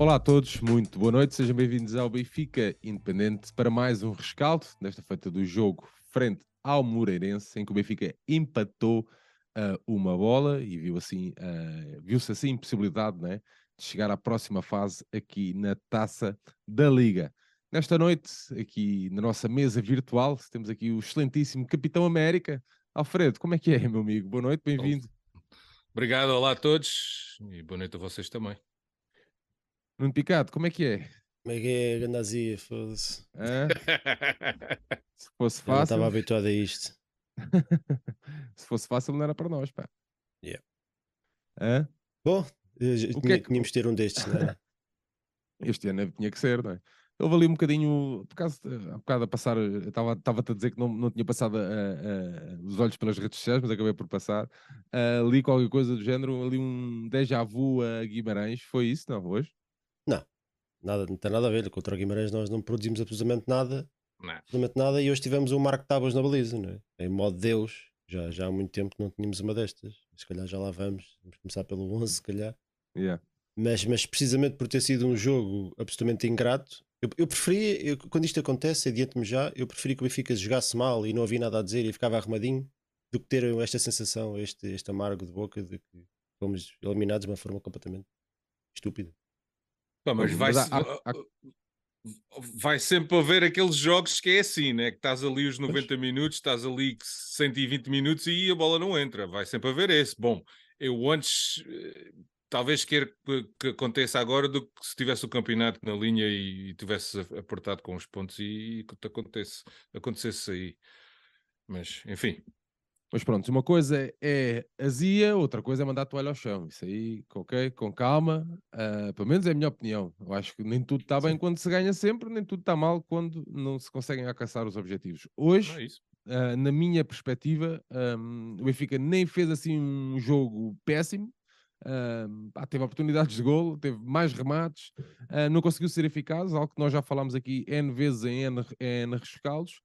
Olá a todos, muito boa noite, sejam bem-vindos ao Benfica Independente para mais um rescaldo desta feita do jogo frente ao Moreirense, em que o Benfica empatou uh, uma bola e viu assim, uh, viu-se assim possibilidade né, de chegar à próxima fase aqui na Taça da Liga. Nesta noite, aqui na nossa mesa virtual, temos aqui o excelentíssimo Capitão América. Alfredo, como é que é, meu amigo? Boa noite, bem-vindo. Obrigado, olá a todos e boa noite a vocês também. Nuno Picado, como é que é? Como é que é, Gandazia? Foda-se. Se fosse Eu não fácil. estava habituado a isto. Se fosse fácil, não era para nós, pá. Yeah. Hã? Bom, eh, O que é que- tínhamos de ter um destes, não é? Este ano tinha que ser, não é? Houve ali um bocadinho, por causa, há bocado a passar, estava- estava-te a dizer que não, não tinha passado a- a- a- os olhos pelas redes sociais, mas acabei por passar. Ah, li qualquer coisa do género, ali um déjà vu a Guimarães, foi isso, não? Hoje? Nada, não tem nada a ver. Contra o Guimarães nós não produzimos absolutamente nada, Não. absolutamente nada, e hoje tivemos um Marco Tábuas na baliza, não é? Em modo Deus. Já, já há muito tempo que não tínhamos uma destas. Se calhar já lá vamos. Vamos começar pelo 11, se calhar. Yeah. Mas, mas precisamente por ter sido um jogo absolutamente ingrato, eu, eu preferia, eu- quando isto acontece, adiante-me já, eu preferia que o Benfica jogasse mal e não havia nada a dizer e ficava arrumadinho, do que ter esta sensação, este, este amargo de boca de que fomos eliminados de uma forma completamente estúpida. Pá, mas Mas vai, há- se- há- há- vai sempre haver aqueles jogos que é assim, né? Que estás ali os 90 minutos, estás ali 120 minutos e a bola não entra. Vai sempre haver esse. Bom, eu antes eh, talvez queira que, aconteça agora do que se tivesse o campeonato na linha e, tivesse apertado com os pontos e, que acontece, acontecesse aí. Mas, enfim, Mas pronto, uma coisa é azia, outra coisa é mandar a toalha ao chão. Isso aí, ok, com calma. ah, pelo menos é a minha opinião. Eu acho que nem tudo está bem quando se ganha sempre, nem tudo está mal quando não se conseguem alcançar os objetivos. Hoje, é ah, na minha perspectiva, ahm, o Benfica nem fez assim um jogo péssimo. Pá, teve oportunidades de golo, teve mais remates, ah, não conseguiu ser eficaz, algo que nós já falámos aqui N vezes em N, N rescaldos.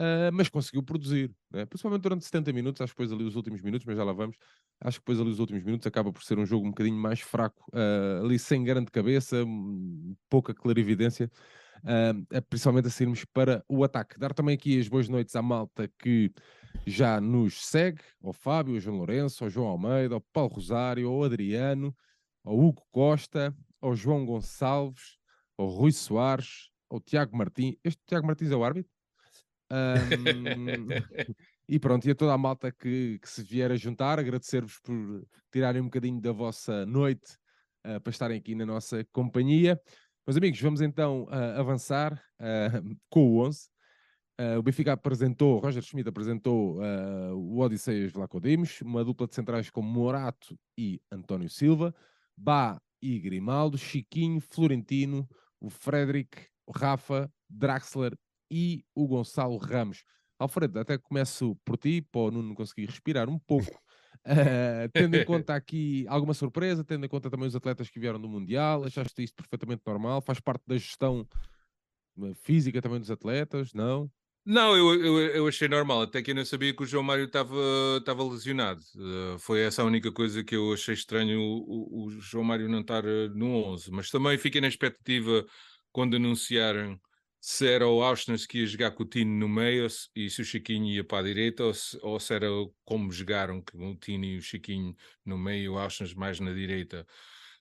Uh, mas conseguiu produzir, né? principalmente durante 70 minutos, acho que depois ali os últimos minutos, mas já lá vamos, acho que depois ali os últimos minutos acaba por ser um jogo um bocadinho mais fraco, uh, ali sem grande cabeça, pouca clarividência, uh, principalmente a sairmos para o ataque. Dar também aqui as boas noites à malta que já nos segue, ao Fábio, ao João Lourenço, ao João Almeida, ao Paulo Rosário, ao Adriano, ao Hugo Costa, ao João Gonçalves, ao Rui Soares, ao Tiago Martins. Este Tiago Martins é o árbitro? E pronto, e a toda a malta que, que se vier a juntar, agradecer-vos por tirarem um bocadinho da vossa noite ah, para estarem aqui na nossa companhia. Meus amigos, vamos então ah, avançar ah, com o 11. Ah, o Benfica apresentou, Roger Schmidt apresentou o Odisseias Vlaco Dimos, uma dupla de centrais com Morato e António Silva, Bá e Grimaldo, Chiquinho, Florentino, o Frederic, o Rafa, Draxler e o Gonçalo Ramos. Alfredo, até começo por ti, para o Nuno conseguir respirar um pouco. Ah, tendo em conta aqui alguma surpresa, tendo em conta também os atletas que vieram do Mundial, achaste isto perfeitamente normal? Faz parte da gestão eh, física também dos atletas? Não? Não, eu, eu, eu achei normal, até que eu não sabia que o João Mário estava lesionado. Eh, foi essa a única coisa que eu achei estranho o, o- o João Mário não estar eh, no 11. Mas também fiquei na expectativa quando anunciaram se era o Auschwitz que ia jogar com o Tino no meio e se o Chiquinho ia para a direita ou se, ou se era como jogaram com o Tino e o Chiquinho no meio e o Auschwitz mais na direita.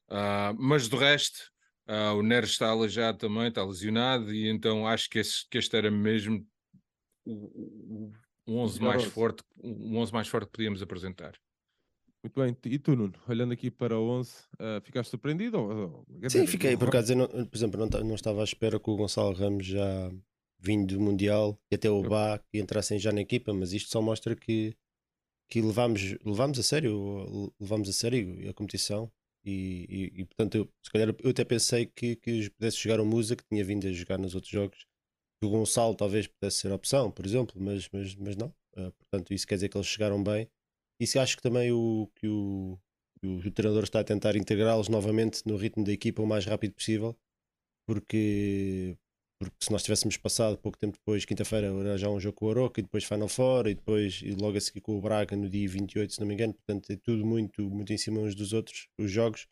Ah, mas do resto, ah, o Neres está aleijado também, está lesionado, e então acho que, esse- que este era mesmo o, o, o 11 melhor mais 11. forte, o 11 mais forte que podíamos apresentar. Muito bem. E tu, Nuno, olhando aqui para o 11, ah, ficaste surpreendido? Ou, ou- Sim, fiquei, por acaso, não- por exemplo, não, não estava à espera que o Gonçalo Ramos já vindo do Mundial e até o Bá que entrassem já na equipa, mas isto só mostra que, que levámos, levámos a sério, levámos a sério a competição e, e- e, portanto eu, se calhar eu até pensei que, que pudesse jogar o Musa que tinha vindo a jogar nos outros jogos que o Gonçalo talvez pudesse ser a opção, por exemplo, mas, mas, mas não. Ah, portanto, isso quer dizer que eles chegaram bem. E se acho que também o, que o, que o, o treinador está a tentar integrá-los novamente no ritmo da equipa o mais rápido possível, porque, porque se nós tivéssemos passado pouco tempo depois, quinta-feira, era já um jogo com o Oroca e depois Final Four e depois e logo a seguir com o Braga no dia 28, se não me engano, portanto é tudo muito, muito em cima uns dos outros, os jogos.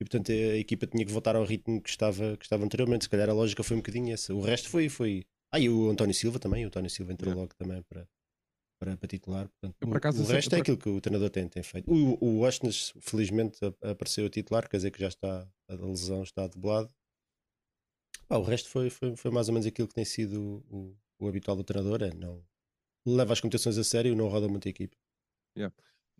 e portanto a equipa tinha que voltar ao ritmo que estava, que estava anteriormente. Se calhar a lógica foi um bocadinho essa. O resto foi. foi... Ah, e o António Silva também. O António Silva entrou logo também para, para, titular. Portanto, Eu, por acaso, o, resto é aquilo que o treinador tem, tem feito. O, o felizmente, apareceu a titular, quer dizer que já está, a lesão está debelado. Pá, o resto foi, foi, foi mais ou menos aquilo que tem sido o, o habitual do treinador. É, não, leva as competições a sério e não roda muito a equipa.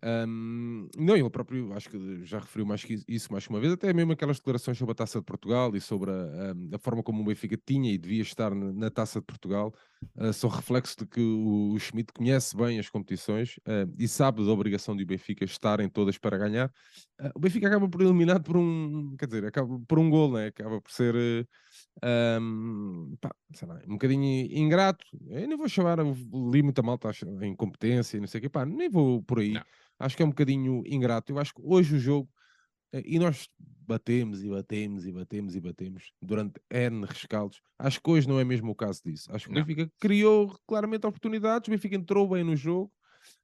Ahm, não, ele próprio, acho que já referiu mais que isso mais que uma vez, até mesmo aquelas declarações sobre a Taça de Portugal e sobre a, ahm, a forma como o Benfica tinha e devia estar na, na Taça de Portugal, ah, são reflexos de que o, o Schmidt conhece bem as competições ah, e sabe da obrigação de o Benfica estar em todas para ganhar. Ah, o Benfica acaba por eliminado por um, quer dizer, acaba por um gol, né? acaba por ser ahm, pá, lá, um bocadinho ingrato. Eu nem vou chamar, li muita malta em competência e não sei o quê, pá, nem vou por aí. Não. Acho que é um bocadinho ingrato. Eu acho que hoje o jogo, eh, e nós batemos e batemos e batemos e batemos durante N rescaldos. Acho que hoje não é mesmo o caso disso. Acho que o Não. Benfica criou claramente oportunidades, o Benfica entrou bem no jogo,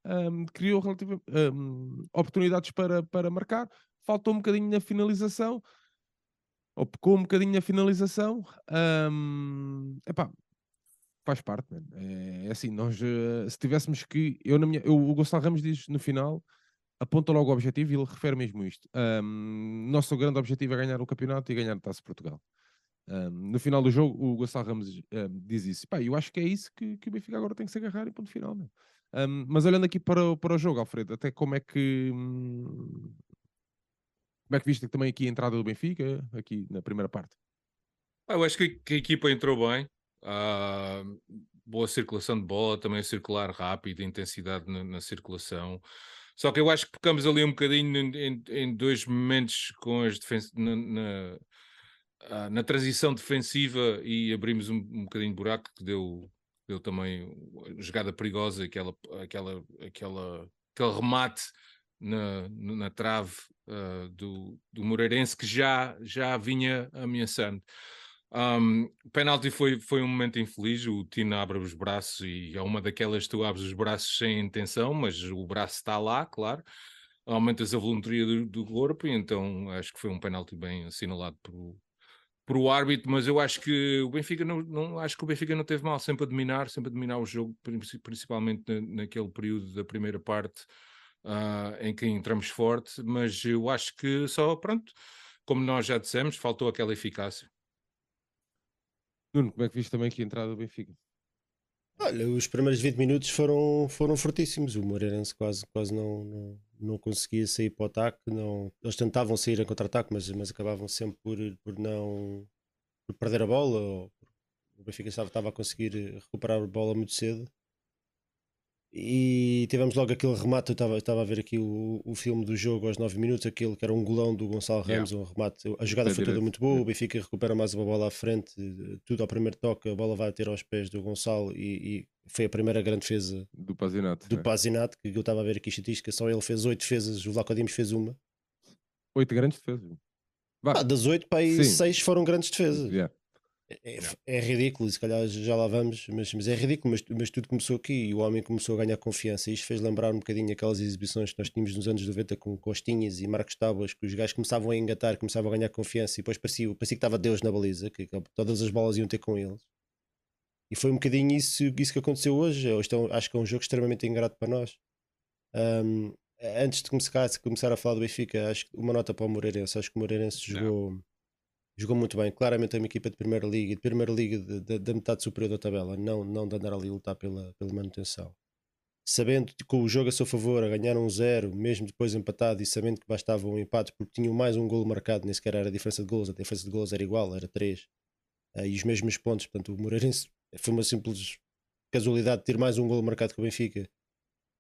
ahm, criou relativa, ahm, oportunidades para, para marcar. Faltou um bocadinho na finalização, ou pecou um bocadinho na finalização. ahm, epá, faz parte, mano. É, é assim, nós eh, se tivéssemos que. Eu, na minha, eu, o Gonçalo Ramos diz no final, aponta logo o objetivo e ele refere mesmo isto. Ahm, nosso grande objetivo é ganhar o campeonato e ganhar a Taça de Portugal. Ahm, no final do jogo, o Gonçalo Ramos ahm, diz isso. Pá, eu acho que é isso que, que o Benfica agora tem que se agarrar e ponto final. Ahm, mas olhando aqui para, para o jogo, Alfredo, até como é que. Como é que viste também aqui a entrada do Benfica, aqui na primeira parte? Ah, Eu acho que, a equipa entrou bem. Ah, boa circulação de bola, também circular rápido, intensidade na, na circulação. Só que eu acho que pecamos ali um bocadinho em, em- em dois momentos com as defen- na, na, ah, na transição defensiva e abrimos um, um bocadinho de buraco que deu, deu também jogada perigosa, aquela, aquela, aquela, aquele remate na, na trave ah, do, do Moreirense que já, já vinha ameaçando. Um, o penalti foi, foi um momento infeliz. O Tino abre os braços e é uma daquelas que tu abres os braços sem intenção, mas o braço está lá, claro. Aumentas a volumetria do, do corpo, então acho que foi um penalti bem assinalado por, por o árbitro. Mas eu acho que o Benfica não, não acho que o Benfica não teve mal, sempre a dominar, sempre a dominar o jogo, princi- principalmente na- naquele período da primeira parte ah, em que entramos forte. Mas eu acho que só, pronto, como nós já dissemos, faltou aquela eficácia. Nuno, como é que viste também aqui a entrada do Benfica? Olha, os primeiros 20 minutos foram, foram fortíssimos. O Moreirense quase, quase não, não, não conseguia sair para o ataque. Não, eles tentavam sair em contra-ataque, mas, mas acabavam sempre por, por não por perder a bola. Ou, o Benfica estava, estava a conseguir recuperar a bola muito cedo. E tivemos logo aquele remate. Eu estava, estava a ver aqui o, o filme do jogo aos 9 minutos. Aquele que era um golão do Gonçalo Yeah. Ramos. Um remate. A jogada foi toda muito boa. O Benfica recupera mais uma bola à frente. Tudo ao primeiro toque. A bola vai ter aos pés do Gonçalo. E, e foi a primeira grande defesa Do Pazinato. do né? Pazinato, que eu estava a ver aqui estatística, só ele fez 8 defesas, o Vlaco Dimos fez uma. Oito grandes defesas. Ah, das 8 para aí Sim. 6 foram grandes defesas. yeah. É, é- é ridículo, se calhar já lá vamos, mas, mas é ridículo, mas, mas tudo começou aqui e o homem começou a ganhar confiança. E isto fez lembrar um bocadinho aquelas exibições que nós tínhamos nos anos 90 com Costinhas e Marcos Tábuas, que os gajos começavam a engatar, começavam a ganhar confiança e depois parecia, parecia que estava Deus na baliza, que, todas as bolas iam ter com eles. E foi um bocadinho isso, isso que aconteceu hoje. Hoje é um- acho que é um jogo extremamente ingrato para nós. Um, antes de começar, de começar a falar do Benfica, acho que uma nota para o Moreirense. Acho que o Moreirense Não. Jogou, muito bem. Claramente é uma equipa de primeira liga, de primeira liga da metade superior da tabela, não, não de andar ali a lutar pela, pela manutenção. Sabendo que o jogo a seu favor, a ganhar um zero, mesmo depois empatado, e sabendo que bastava um empate, porque tinham mais um golo marcado, nem sequer era a diferença de golos, a diferença de golos era igual, era 3, e os mesmos pontos. Portanto, o Moreirense foi uma simples casualidade de ter mais um golo marcado que o Benfica.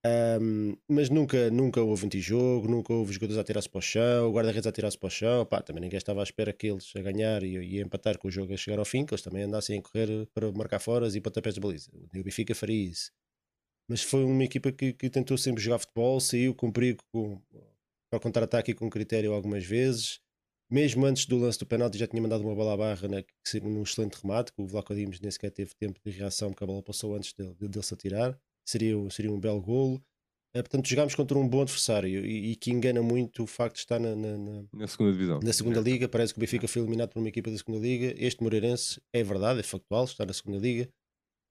Um, mas nunca, nunca houve antijogo, nunca houve jogadores a tirar-se para o chão, guarda-redes a tirar-se para o chão. Pá, também ninguém estava à espera que eles a ganhar e, e a empatar com o jogo a chegar ao fim, que eles também andassem a correr para marcar foras e pontapés de baliza. O Benfica faria isso. Mas foi uma equipa que, que tentou sempre jogar futebol, saiu com perigo com, para contra-ataque com critério algumas vezes. Mesmo antes do lance do penalti já tinha mandado uma bola à barra né, num excelente remate, que o Vlaco Dimos nem sequer teve tempo de reação porque a bola passou antes dele, dele se atirar. Seria, seria um belo golo. É, portanto, jogámos contra um bom adversário e, e que engana muito o facto de estar na, na, na, Na segunda divisão. na segunda liga. Parece que o Benfica foi eliminado por uma equipa da segunda liga. Este Moreirense é verdade, é factual, está na segunda liga,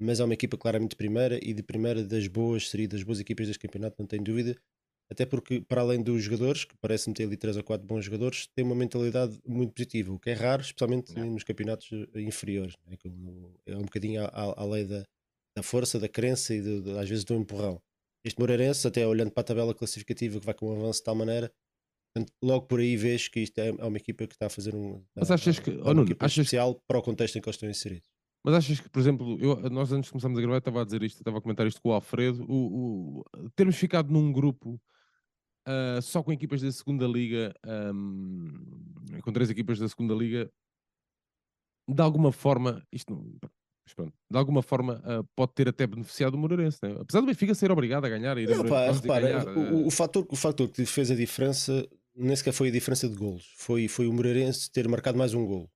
mas é uma equipa claramente de primeira e de primeira das boas, seria das boas equipas deste campeonato, não tenho dúvida. Até porque, para além dos jogadores, que parece-me ter ali 3 ou 4 bons jogadores, tem uma mentalidade muito positiva, o que é raro, especialmente Yeah. nos campeonatos eh, inferiores. É, é um bocadinho à, à- à lei da, da força, da crença e de- de- às vezes do empurrão. Este Moreirense, até olhando para a tabela classificativa que vai com um avanço de tal maneira, portanto, logo por aí vês que isto é, é uma equipa que está a fazer um. Mas é- achas que- é oh, uma equipa achas- especial para o contexto em que eles estão inseridos. Mas achas que, por exemplo, eu, nós antes de começarmos a gravar, estava a dizer isto, estava a comentar isto com o Alfredo, o, o- termos ficado num grupo ah, só com equipas da segunda liga, ahm, com três equipas da segunda liga, de alguma forma, isto não, mas pronto, de alguma forma ah, pode ter até beneficiado o Moreirense, né? apesar do Benfica ser obrigado a ganhar, a Não, pá, repara, ganhar, o, ah, o, fator, o fator que fez a diferença nem sequer foi a diferença de golos, foi, foi o Moreirense ter marcado mais um golo.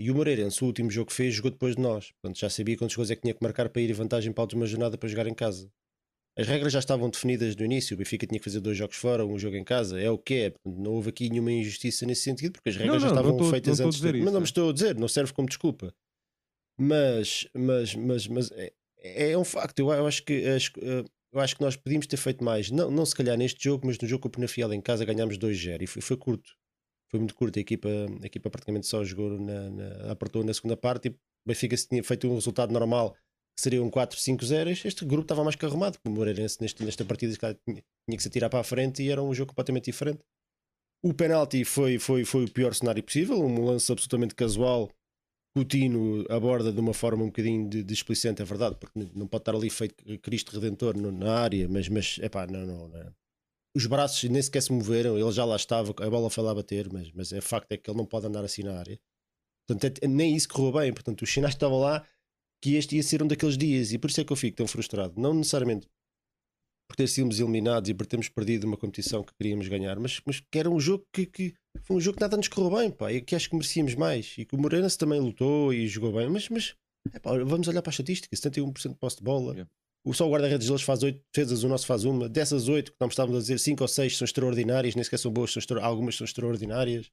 E o Moreirense, o último jogo que fez, jogou depois de nós. Portanto, já sabia quantos gols é que tinha que marcar para ir em vantagem para a última jornada para jogar em casa. As regras já estavam definidas no início. O Benfica tinha que fazer dois jogos fora, um jogo em casa. É o que é. Não houve aqui nenhuma injustiça nesse sentido, porque as regras não, já não estavam estou- feitas antes. isso, Mas não é. me estou a dizer, não serve como desculpa. Mas, mas, mas, mas é, é um facto. Eu, eu acho que eh, eu acho que nós podíamos ter feito mais. Não, não se calhar neste jogo, mas no jogo com o Penafiel em casa ganhámos 2-0 e foi, foi curto. Foi muito curto. A equipa, a equipa praticamente só jogou, na, na, apertou na segunda parte e o Benfica se tinha feito um resultado normal que seria um 4-5-0. Este grupo estava mais que arrumado. O Moreirense neste, nesta partida tinha, tinha que se atirar para a frente e era um jogo completamente diferente. O penalti foi, foi, foi o pior cenário possível, um lance absolutamente casual. Coutinho aborda de uma forma um bocadinho de, displicente, é verdade, porque não pode estar ali feito Cristo Redentor no- na área, mas, mas epá, não, não, não. Os braços nem sequer se moveram, ele já lá estava, a bola foi lá bater, mas, mas é facto é que ele não pode andar assim na área. Portanto, é- nem isso correu bem, portanto, os sinais estavam lá que este ia ser um daqueles dias, e por isso é que eu fico tão frustrado. Não necessariamente por ter sido eliminados e por termos perdido uma competição que queríamos ganhar, mas, mas que era um jogo que, que foi um jogo que nada nos correu bem, pá, e que acho que merecíamos mais. E que o Moreirense também lutou e jogou bem, mas, mas epá, vamos olhar para a estatística: 71% de posse de bola. Yeah. O só o guarda-redes deles faz 8 defesas, o nosso faz uma. Dessas 8 que nós estávamos a dizer, 5 ou 6 são extraordinárias, nem sequer são boas, são extra- algumas são extraordinárias.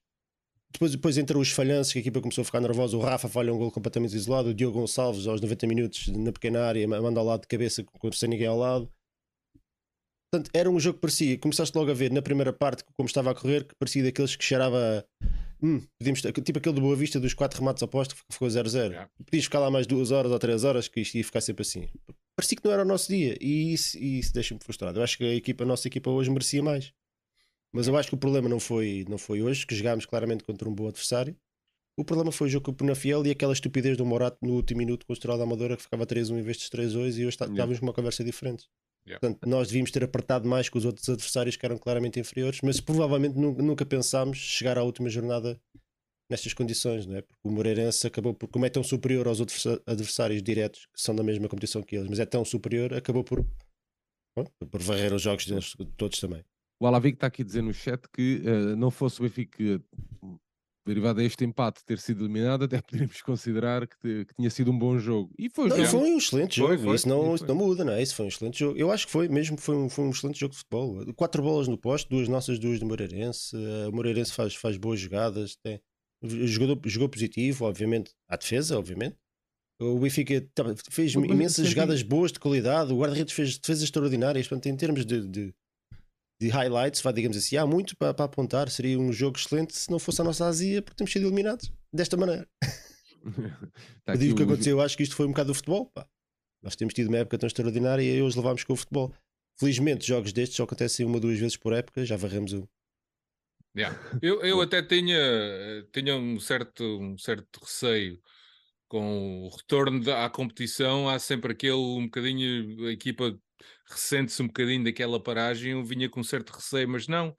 Depois, depois entram os falhanços, que a equipa começou a ficar nervosa. O Rafa falha um gol completamente isolado. O Diogo Gonçalves, aos 90 minutos, na pequena área, manda ao lado de cabeça, com- sem ninguém ao lado. Portanto, era um jogo que parecia. Começaste logo a ver na primeira parte, como estava a correr, que parecia daqueles que cheirava. Hum, podíamos, tipo aquele do Boa Vista dos 4 remates apostos que ficou 0-0. Yeah. Podias ficar lá mais 2 horas ou 3 horas, que isto ia ficar sempre assim. Parecia que não era o nosso dia e isso, isso deixa-me frustrado. Eu acho que a, equipa, a nossa equipa hoje merecia mais. Mas eu acho que o problema não foi, não foi hoje, que jogámos claramente contra um bom adversário. O problema foi o jogo com o Penafiel e aquela estupidez do Morato no último minuto com o Estrela da Amadora que ficava 3-1 em vez de 3-2 e hoje tá- Yeah. estávamos com uma conversa diferente. Yeah. Portanto, nós devíamos ter apertado mais com os outros adversários que eram claramente inferiores, mas provavelmente nu- nunca pensámos chegar à última jornada nestas condições, não é? Porque o Moreirense acabou por, como é tão superior aos outros adversários diretos que são da mesma competição que eles, mas é tão superior, acabou por, bom, por varrer os jogos deles todos também. O Alavic está aqui a dizer no chat que eh, não fosse o Benfica derivado a este empate ter sido eliminado, até poderíamos considerar que, te- que tinha sido um bom jogo. E foi, Não, jogo. foi um excelente Foi, jogo, foi, isso, não, isso foi. não muda, não é? Isso foi um excelente jogo. Eu acho que foi mesmo, foi um, foi um excelente jogo de futebol. Quatro bolas no poste, duas nossas, duas do Moreirense. Eh, O Moreirense faz, faz boas jogadas, tem, jogou, jogou positivo, obviamente, à defesa, obviamente. O Benfica fez imensas jogadas boas de qualidade, o guarda-redes fez defesas extraordinárias. Portanto, em termos de, de, de highlights, vá, digamos assim, há muito para, para apontar. Seria um jogo excelente se não fosse a nossa azia, porque temos sido eliminados desta maneira. Está Eu digo o que aconteceu, eu acho que isto foi um bocado do futebol. pá. Nós temos tido uma época tão extraordinária e hoje levámos com o futebol. Felizmente, jogos destes só acontecem uma ou duas vezes por época, já varremos um. Yeah. Eu, eu até tinha, tinha um, certo, um certo receio com o retorno da- à competição. Há sempre aquele um bocadinho, a equipa ressente-se um bocadinho daquela paragem. Eu vinha com certo receio, mas não.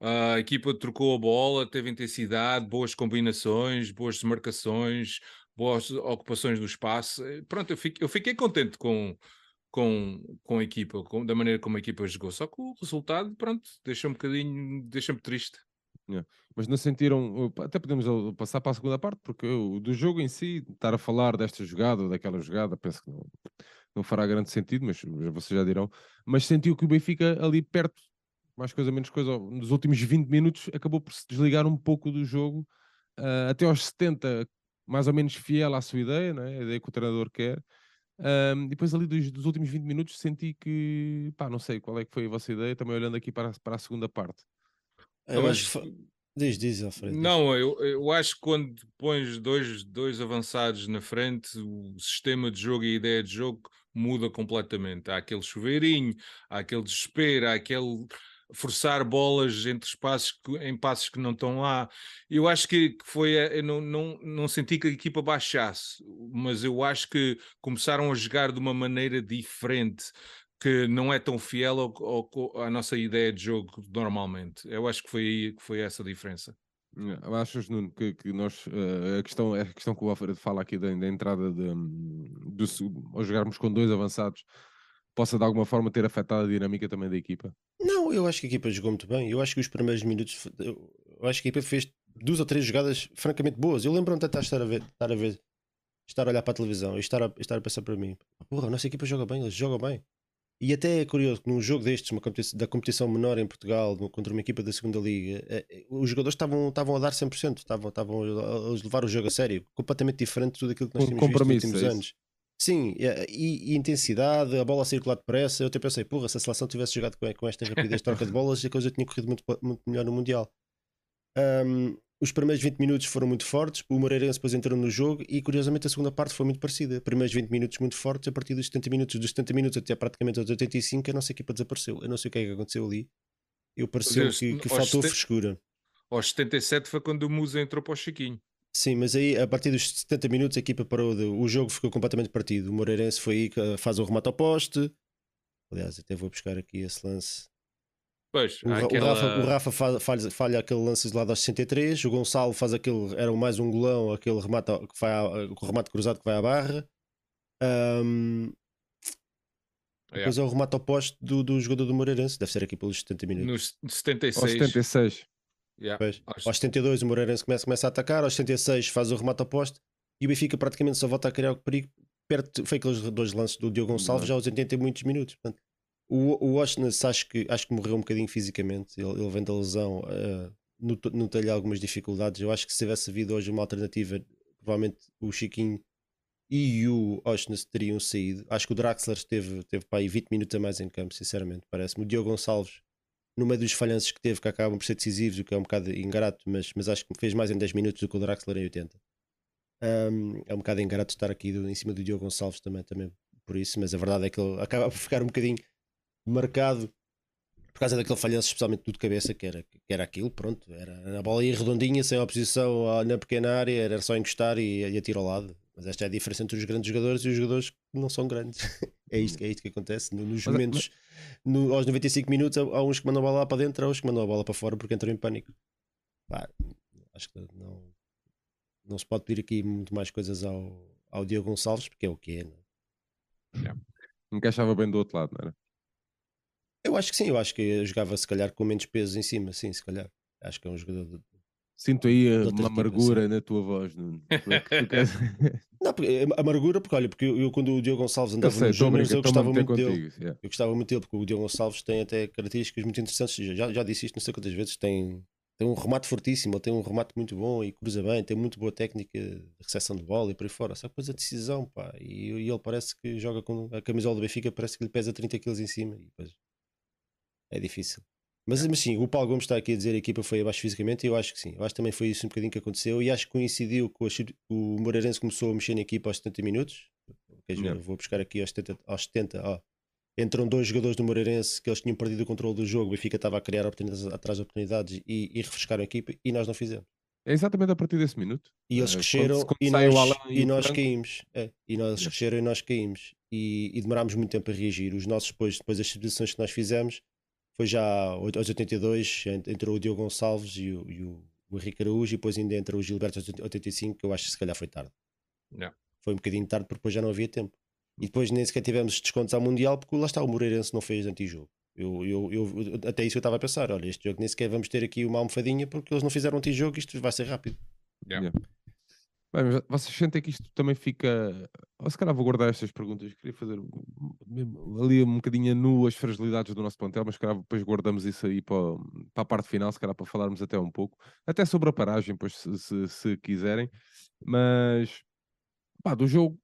A equipa trocou a bola, teve intensidade, boas combinações, boas demarcações, boas ocupações do espaço. Eh, Pronto, eu fiquei, eu fiquei contente com, com, com a equipa, com- da maneira como a equipa jogou. Só que o resultado, pronto, deixa um bocadinho, deixa-me triste. Mas não sentiram, até podemos passar para a segunda parte, porque o do jogo em si, estar a falar desta jogada ou daquela jogada, penso que não, não fará grande sentido, mas vocês já dirão. Mas sentiu que o Benfica ali perto, mais coisa menos coisa, nos últimos 20 minutos, acabou por se desligar um pouco do jogo, uh, até aos 70, mais ou menos fiel à sua ideia, não é? a ideia que o treinador quer. Um, depois ali dos, dos, últimos 20 minutos senti que, pá, não sei qual é que foi a vossa ideia, também olhando aqui para, para a segunda parte. Eu, eu acho que... Diz, diz, Alfredo. Não, eu, eu acho que quando pões dois, dois avançados na frente, o sistema de jogo e a ideia de jogo muda completamente. Há aquele chuveirinho, há aquele desespero, há aquele forçar bolas entre espaços que, em passos que não estão lá. Eu acho que, foi, eu não, não, não senti que a equipa baixasse, mas eu acho que começaram a jogar de uma maneira diferente que não é tão fiel ao, ao, à nossa ideia de jogo normalmente. Eu acho que foi aí que foi essa a diferença. Achas, Nuno, que, que nós uh, a, questão, a questão que o Alfredo fala aqui da, da entrada de, de, de, ao jogarmos com dois avançados possa de alguma forma ter afetado a dinâmica também da equipa? Não, eu acho que a equipa jogou muito bem. Eu acho que os primeiros minutos, eu acho que a equipa fez duas ou três jogadas francamente boas. Eu lembro-me de estar a ver, estar a ver, estar a olhar para a televisão e estar a, estar a pensar para mim: porra, a nossa equipa joga bem, eles jogam bem. E até é curioso que num jogo destes, uma competição, da competição menor em Portugal, contra uma equipa da segunda Liga, eh, eh, os jogadores estavam, estavam a dar 100%, estavam, estavam a levar o jogo a sério, completamente diferente de tudo aquilo que nós tínhamos visto nos últimos é anos. Sim, e, e, intensidade, a bola a circular depressa. Eu até pensei, porra, se a seleção tivesse jogado com, com esta rapidez de troca de bolas, a coisa tinha corrido muito, muito melhor no Mundial. Um, os primeiros 20 minutos foram muito fortes, o Moreirense depois entrou no jogo e curiosamente a segunda parte foi muito parecida. Primeiros 20 minutos muito fortes, a partir dos 70 minutos, dos 70 minutos até praticamente aos 85, a nossa equipa desapareceu. Eu não sei o que é que aconteceu ali. Eu pareceu que, que faltou 70, frescura. Aos 77 foi quando o Musa entrou para o Chiquinho. Sim, mas aí a partir dos 70 minutos a equipa parou, de, o jogo ficou completamente partido. O Moreirense foi aí que faz o remate ao poste. Aliás, até vou buscar aqui esse lance. Pois, o, aquela... o, Rafa, o Rafa falha, falha, falha, aquele lance lá aos 63, o Gonçalo faz aquele, era mais um golão, aquele remate, que vai a, o remate cruzado que vai à barra. Um, depois é o remate ao poste do, do jogador do Moreirense, deve ser aqui pelos 70 minutos. Nos 76. Aos 76. Yeah. Aos... aos 72 o Moreirense começa, começa a atacar, aos 76 faz o remate oposto e o Benfica praticamente só volta a criar o perigo perto, foi aqueles dois lances do Diogo Gonçalves já aos 80 e muitos minutos. Portanto, o, o Oshness acho que, acho que morreu um bocadinho fisicamente, ele, ele vem da lesão, uh, no, telho algumas dificuldades. Eu acho que se tivesse havido hoje uma alternativa, provavelmente o Chiquinho e o Oshness teriam saído. Acho que o Draxler esteve, teve para aí 20 minutos a mais em campo, sinceramente, parece-me. O Diogo Gonçalves no meio dos falhanços que teve, que acabam por ser decisivos, o que é um bocado ingrato, mas, mas acho que fez mais em 10 minutos do que o Draxler em 80. Um, é um bocado ingrato estar aqui do, em cima do Diogo Gonçalves também, também por isso, mas a verdade é que ele acaba por ficar um bocadinho marcado por causa daquele falhanço, especialmente do de cabeça, que era, que era aquilo, pronto, era a bola ia redondinha, sem oposição na pequena área, era só encostar e, e atirar ao lado. Mas esta é a diferença entre os grandes jogadores e os jogadores que não são grandes. é, isto, é isto que acontece. Nos mas, momentos, no, aos 95 minutos, há uns que mandam a bola lá para dentro, há uns que mandam a bola para fora porque entram em pânico. Pá, acho que não, não se pode pedir aqui muito mais coisas ao, ao Diogo Gonçalves, porque é o que é. Não é? Yeah. Encaixava bem do outro lado, não era? Eu acho que sim, eu acho que jogava se calhar com menos peso em cima, sim, se calhar. Acho que é um jogador de, Sinto aí uma amargura assim. na tua voz, Nuno. não, porque, eh, amargura, porque olha, porque eu, eu quando o Diogo Gonçalves andava eu sei, no jogo, eu gostava muito contigo, dele. Yeah. Eu gostava muito dele, porque o Diogo Gonçalves tem até características muito interessantes. Já, já disse isto não sei quantas vezes, tem, tem um remate fortíssimo, tem um remate muito bom e cruza bem, tem muito boa técnica de recepção de bola e por aí fora. Só que depois a decisão, pá, e, e, ele parece que joga com a camisola do Benfica, parece que lhe pesa 30 kg em cima e depois é difícil. Mas, mas sim, o Paulo Gomes está aqui a dizer que a equipa foi abaixo fisicamente e eu acho que sim. Eu acho que também foi isso um bocadinho que aconteceu e acho que coincidiu com o Moreirense começou a mexer na equipa aos 70 minutos. Vou buscar aqui aos 70, aos 70 ó. entram dois jogadores do Moreirense que eles tinham perdido o controle do jogo, o Benfica estava a criar oportunidades atrás de oportunidades e, e refrescaram a equipa e nós não fizemos. É exatamente a partir desse minuto. E eles cresceram e, nós, e, e nós caímos. É, e nós cresceram e nós caímos. E, e demorámos muito tempo a reagir. Os nossos, depois, depois das substituições que nós fizemos, foi já aos 82, entrou o Diogo Gonçalves e o, e o, o Henrique Araújo, e depois ainda entra o Gilberto aos 85, que eu acho que se calhar foi tarde. Não. Foi um bocadinho tarde porque depois já não havia tempo. E depois nem sequer tivemos descontos ao Mundial porque lá está, o Moreirense não fez antijogo. Eu, eu, eu, até isso eu estava a pensar: olha, este jogo nem sequer vamos ter aqui uma almofadinha porque eles não fizeram antijogo, isto vai ser rápido. Yeah. Bem, vocês sentem que isto também fica. Ou se calhar vou guardar estas perguntas. Queria fazer ali um bocadinho nu as fragilidades do nosso plantel, mas se calhar depois guardamos isso aí para, para a parte final, se calhar para falarmos até um pouco, até sobre a paragem, pois se, se- se quiserem. Mas pá, do jogo,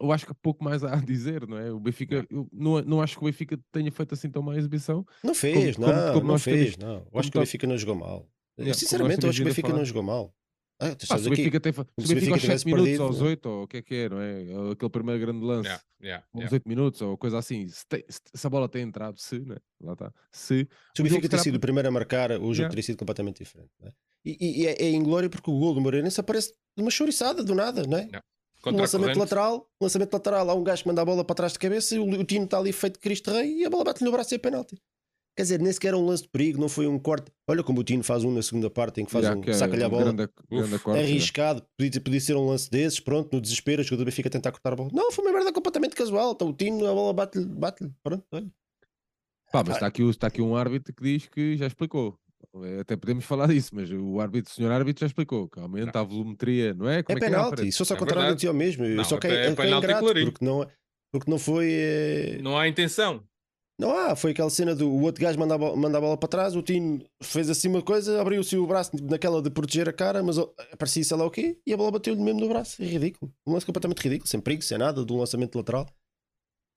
eu acho que pouco mais há a dizer, não é? O Benfica, eu não, não acho que o Benfica tenha feito assim tão má exibição. Não fez, como- não, como não nós fez, temos- não. Eu como acho que o Benfica não jogou mal. Como Sinceramente, eu acho que o Benfica não jogou mal. Ah, tu Pá, o. Benfica, tem, o Benfica aos Benfica 7 tivesse minutos, perdido, aos não é? 8, ou o que é que é, não é? Aquele primeiro grande lance. Yeah, yeah, uns yeah. 8 minutos ou coisa assim, se, te- se- se a bola tem entrado, se, né? lá está, se, Se o Benfica ter sido o primeiro a marcar, o jogo Yeah. teria sido completamente diferente. é? E, e- e é, é inglório porque o gol do Moreirense aparece de uma chouriçada do nada, não é? Yeah. Um lançamento lateral, um lançamento lateral, há um gajo que manda a bola para trás de cabeça e o, o Tino está ali feito de Cristo Rei e a bola bate-lhe no braço e é penalti. Quer dizer, nem sequer era um lance de perigo, não foi um corte. Olha como o Tino faz um na segunda parte em que faz Yeah, um que é saca-lhe a um bola. grande, grande corte, arriscado, podia, podia ser um lance desses, pronto, no desespero, o jogador do Benfica a tentar cortar a bola. Não, foi uma merda completamente casual. Então o Tino, a bola bate-lhe, bate-lhe, pronto, olha. Pá, mas está aqui, está aqui um árbitro que diz que já explicou. É, Até podemos falar disso, mas o árbitro, o senhor árbitro já explicou que aumenta a volumetria, não é? Como É é, que penalti, Alfredo? se ao É contrário, eu mesmo. Não, só que é é, é, é ingrato, porque não, porque não foi. eh, Não há intenção. Não há, foi aquela cena do o outro gajo manda a, bola, manda a bola para trás, o Tino fez assim uma coisa, abriu-se o braço naquela de proteger a cara, mas aparecia sei lá o quê, e a bola bateu-lhe mesmo no braço. É ridículo. Um lance completamente ridículo, sem perigo, sem nada, de um lançamento lateral.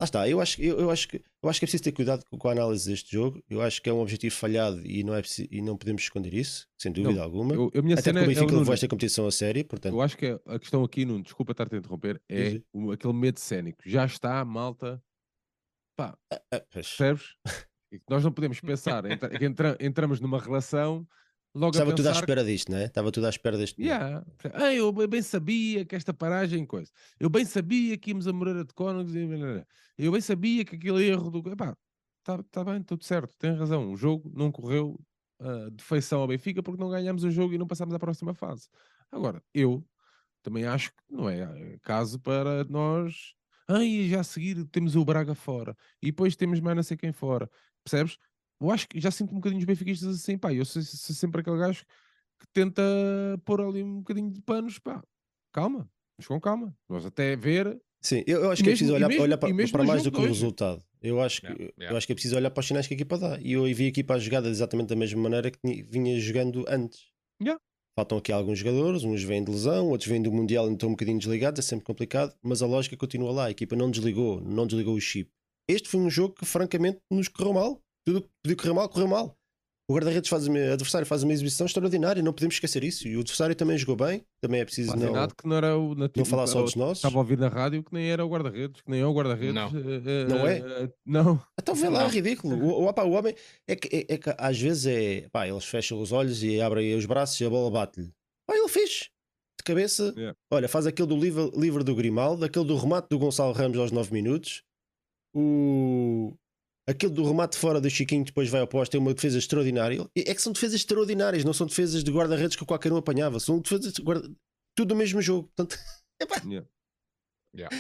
Lá está, eu acho, eu, eu acho, que, eu acho que é preciso ter cuidado com, a análise deste jogo. Eu acho que é um objetivo falhado e não, é preciso, e não podemos esconder isso, sem dúvida alguma. Eu, a minha Até cena porque o é, Benfica levou Nuno. esta competição a sério, portanto, Eu acho que a- a questão aqui, Nuno, desculpa estar-te a interromper, é o- aquele medo cénico. Já está malta, ah, pois. percebes? Nós não podemos pensar, entra- que entra- entramos numa relação logo estava tudo à espera disto, não é? Estava tudo à espera deste. momento. Yeah. Ah, eu bem sabia que esta paragem coisa. Eu bem sabia que íamos a Moreira de e blá. eu bem sabia que aquele erro do. Epá, tá, tá bem, tudo certo, tem razão. O jogo não correu ah, de feição ao Benfica porque não ganhamos o jogo e não passámos à próxima fase. Agora, eu também acho que não é caso para nós. Ai, já a seguir temos o Braga fora e depois temos mais não sei quem fora. Percebes? Eu acho que já sinto um bocadinho os benfiquistas assim, pá. Eu sou, sou sempre aquele gajo que tenta pôr ali um bocadinho de panos, pá, calma, mas com calma. Nós até ver, Sim, eu, eu acho E que é mesmo- preciso e olhar, mesmo- olhar e para, mesmo para mais do que o resultado. Eu acho, que, Yeah, eu yeah. acho que é preciso olhar para os sinais que a equipa dá. E eu vi a equipa a jogada exatamente da mesma maneira que vinha jogando antes. Yeah. Faltam aqui alguns jogadores, uns vêm de lesão, outros vêm do Mundial e estão um bocadinho desligados, é sempre complicado, mas a lógica continua lá. A equipa não desligou, não desligou o chip. Este foi um jogo que, francamente, nos correu mal. Tudo que podia correr mal, correu mal. O guarda-redes faz uma, o adversário faz uma exibição extraordinária, não podemos esquecer isso. E o adversário também jogou bem, também é preciso não, Fascinado que não era o nativo. não falar só dos nossos. Estava a ouvir na rádio que nem era o guarda-redes, que nem é o guarda-redes. Não. eh, Não é? eh, não. Então vê lá, Não. é ridículo. O, o, opá, o homem é que, é, é que às vezes é pá, eles fecham os olhos e abrem os braços e a bola bate-lhe. Pá, ele fez de cabeça. Yeah. Olha, faz aquele do livre, livre do Grimaldo, aquele do remate do Gonçalo Ramos aos 9 minutos, o aquele do remate fora do Chiquinho depois vai ao posto, é uma defesa extraordinária. É que são defesas extraordinárias, não são defesas de guarda-redes que qualquer um apanhava, são defesas de guarda... tudo do mesmo jogo. Portanto, Yeah. Yeah.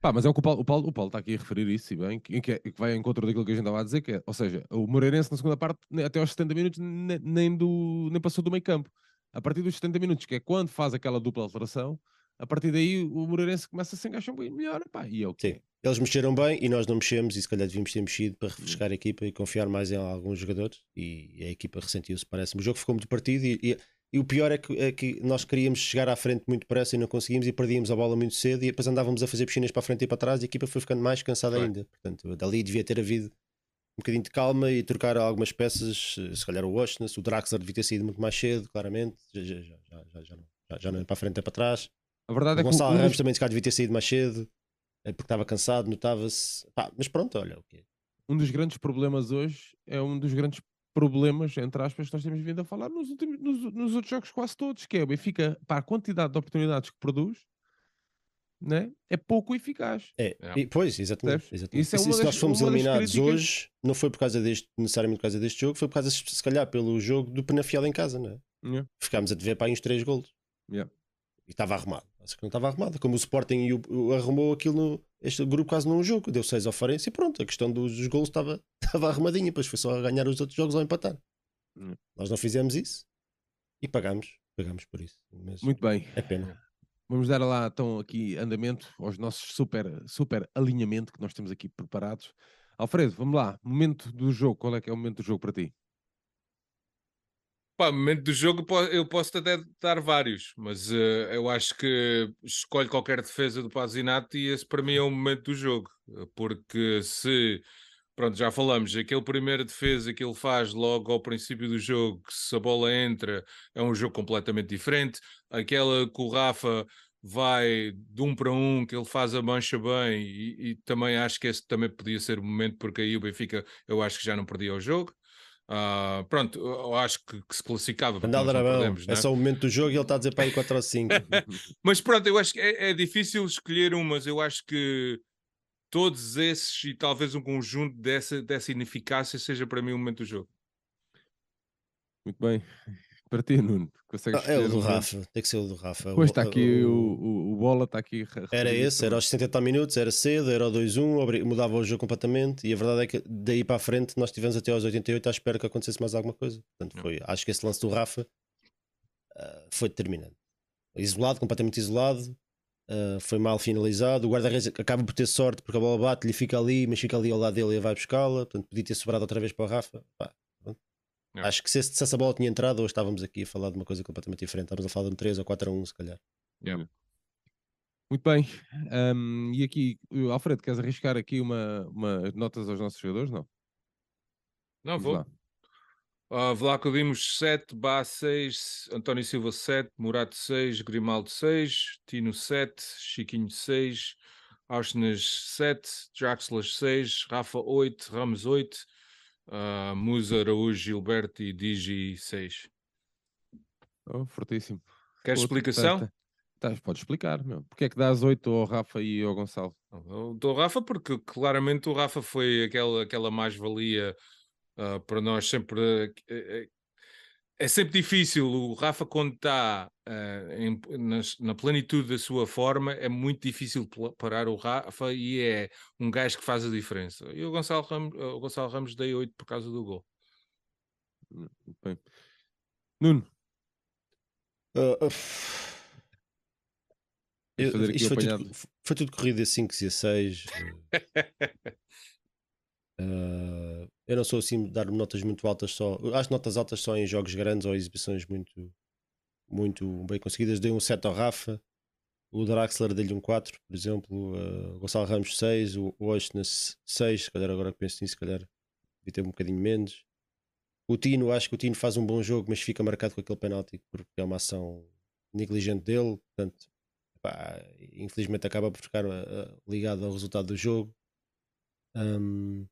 Pá, mas é o que o Paulo, o Paulo, o Paulo está aqui a referir isso, e bem, que, que, é- que vai ao encontro daquilo que a gente estava a dizer, que é, ou seja, o Moreirense na segunda parte, até aos 70 minutos, ne- nem, do, nem passou do meio campo. A partir dos 70 minutos, que é quando faz aquela dupla alteração, a partir daí o Moreirense começa a se encaixar um bocadinho melhor, pá, e é o que Sim. Eles mexeram bem e nós não mexemos, e se calhar devíamos ter mexido para refrescar a equipa e confiar mais em alguns jogadores. E a equipa ressentiu-se, parece-me. O jogo ficou muito partido e, e- e o pior é que, é que nós queríamos chegar à frente muito depressa e não conseguimos e perdíamos a bola muito cedo e depois andávamos a fazer piscinas para a frente e para trás e a equipa foi ficando mais cansada ainda. Portanto, dali devia ter havido um bocadinho de calma e trocar algumas peças, se calhar o Washington, o Draxler devia ter saído muito mais cedo, claramente. Já, já, já, já, já, já não, já, já não é para a frente, é para trás. A verdade O é que Gonçalo Ramos também se calhar devia ter saído mais cedo eh, porque estava cansado, notava-se. Mas pronto, olha, o quê? um dos grandes problemas hoje é um dos grandes problemas, entre aspas, que nós temos vindo a falar nos, últimos, nos, nos outros jogos quase todos, que é o Benfica, para a quantidade de oportunidades que produz, né, é pouco eficaz. É, Yeah. e, pois, exatamente. Exatamente. Isso é E se das- nós fomos eliminados críticas- hoje, não foi por causa deste, necessariamente por causa deste jogo, foi por causa, se calhar, pelo jogo do Penafiel em casa, não é? Yeah. Ficámos a dever para aí uns 3 golos. Yeah. E estava arrumado. Acho que não estava arrumado. Como o Sporting o, o- arrumou aquilo, no, este grupo quase num jogo, deu 6 ao Farense e pronto, a questão dos, dos golos estava, estava arrumadinha, depois foi só a ganhar os outros jogos ou empatar. Yeah. Nós não fizemos isso e pagámos, pagámos por isso. Mas Muito bem. é pena. Vamos dar lá então aqui andamento aos nossos super, super alinhamento que nós temos aqui preparados. Alfredo, vamos lá. Momento do jogo. Qual é que é o momento do jogo para ti? Pá, momento do jogo eu posso até dar vários, mas uh, eu acho que escolho qualquer defesa do Pazinato e esse para mim é o momento do jogo, porque se pronto, já falamos, aquele primeiro defesa que ele faz logo ao princípio do jogo, que se a bola entra, é um jogo completamente diferente. Aquela que o Rafa vai de um para um, que ele faz a mancha bem, e, e também acho que esse também podia ser o momento, porque aí o Benfica eu acho que já não perdia o jogo. Uh, pronto, eu acho que, que se classificava. Andal perdemos, é né? só o momento do jogo e ele está a dizer para aí 4 ou 5. mas pronto, eu acho que é, é, difícil escolher um, mas eu acho que todos esses e talvez um conjunto dessa, dessa ineficácia seja para mim o momento do jogo. Muito bem. Para ti, Nuno, consegues ah, É o do Rafa, tem que ser o do Rafa. Pois está aqui, o, o, o Bola está aqui. Era esse, era aos 70 minutos, era cedo, era o 2-1, mudava o jogo completamente. E a verdade é que daí para a frente nós tivemos até aos 88 à espera que acontecesse mais alguma coisa. Portanto, foi, acho que esse lance do Rafa uh, foi determinante. Isolado, completamente isolado, uh, foi mal finalizado. O guarda-redes acaba por ter sorte porque a bola bate, lhe fica ali, mas fica ali ao lado dele e vai buscá-la. Portanto, podia ter sobrado outra vez para o Rafa. Pá, Yeah. Acho que se, se, essa bola tinha entrado, hoje estávamos aqui a falar de uma coisa completamente diferente. Estávamos a falar de um 3 ou 4 a 1, se calhar. Yeah. Muito bem. Um, e aqui, Alfredo, queres arriscar aqui uma, uma notas aos nossos jogadores? Não? Não, vou. Lá. Uh, Vlaco Dimos 7, Bá 6, António Silva 7, Murato 6, Grimaldo 6, Tino 7, Chiquinho 6, Ausnes 7, Draxler 6, Rafa 8, Ramos 8, uh, Musa, Araújo, Gilberto e Digi 6. Oh, fortíssimo. Queres explicação? Tá, tá, tá, pode explicar, meu. Porque é que dás 8 ao Rafa e ao Gonçalo? Eu dou ao Rafa porque claramente o Rafa foi aquela, aquela mais-valia uh, para nós sempre. Uh, é sempre difícil. O Rafa, quando está uh, na, na, plenitude da sua forma, é muito difícil parar o Rafa e é um gajo que faz a diferença. E o Gonçalo Ramos, o Gonçalo Ramos dei 8 por causa do gol. Bem. Nuno. Uh, uh, eu, isto foi tudo, foi tudo, corrido a 5 e a 6. Uh, eu não sou assim de dar notas muito altas só. Acho notas altas só em jogos grandes ou exibições muito, muito bem conseguidas. Dei um 7 ao Rafa. O Draxler dei-lhe um 4, por exemplo. Uh, Gonçalo Ramos 6. O Oshnas 6. Se calhar agora que penso nisso, se calhar devia ter um bocadinho menos. O Tino, acho que o Tino faz um bom jogo, mas fica marcado com aquele penalti porque é uma ação negligente dele. Portanto, pá, infelizmente acaba por ficar uh, ligado ao resultado do jogo. Um,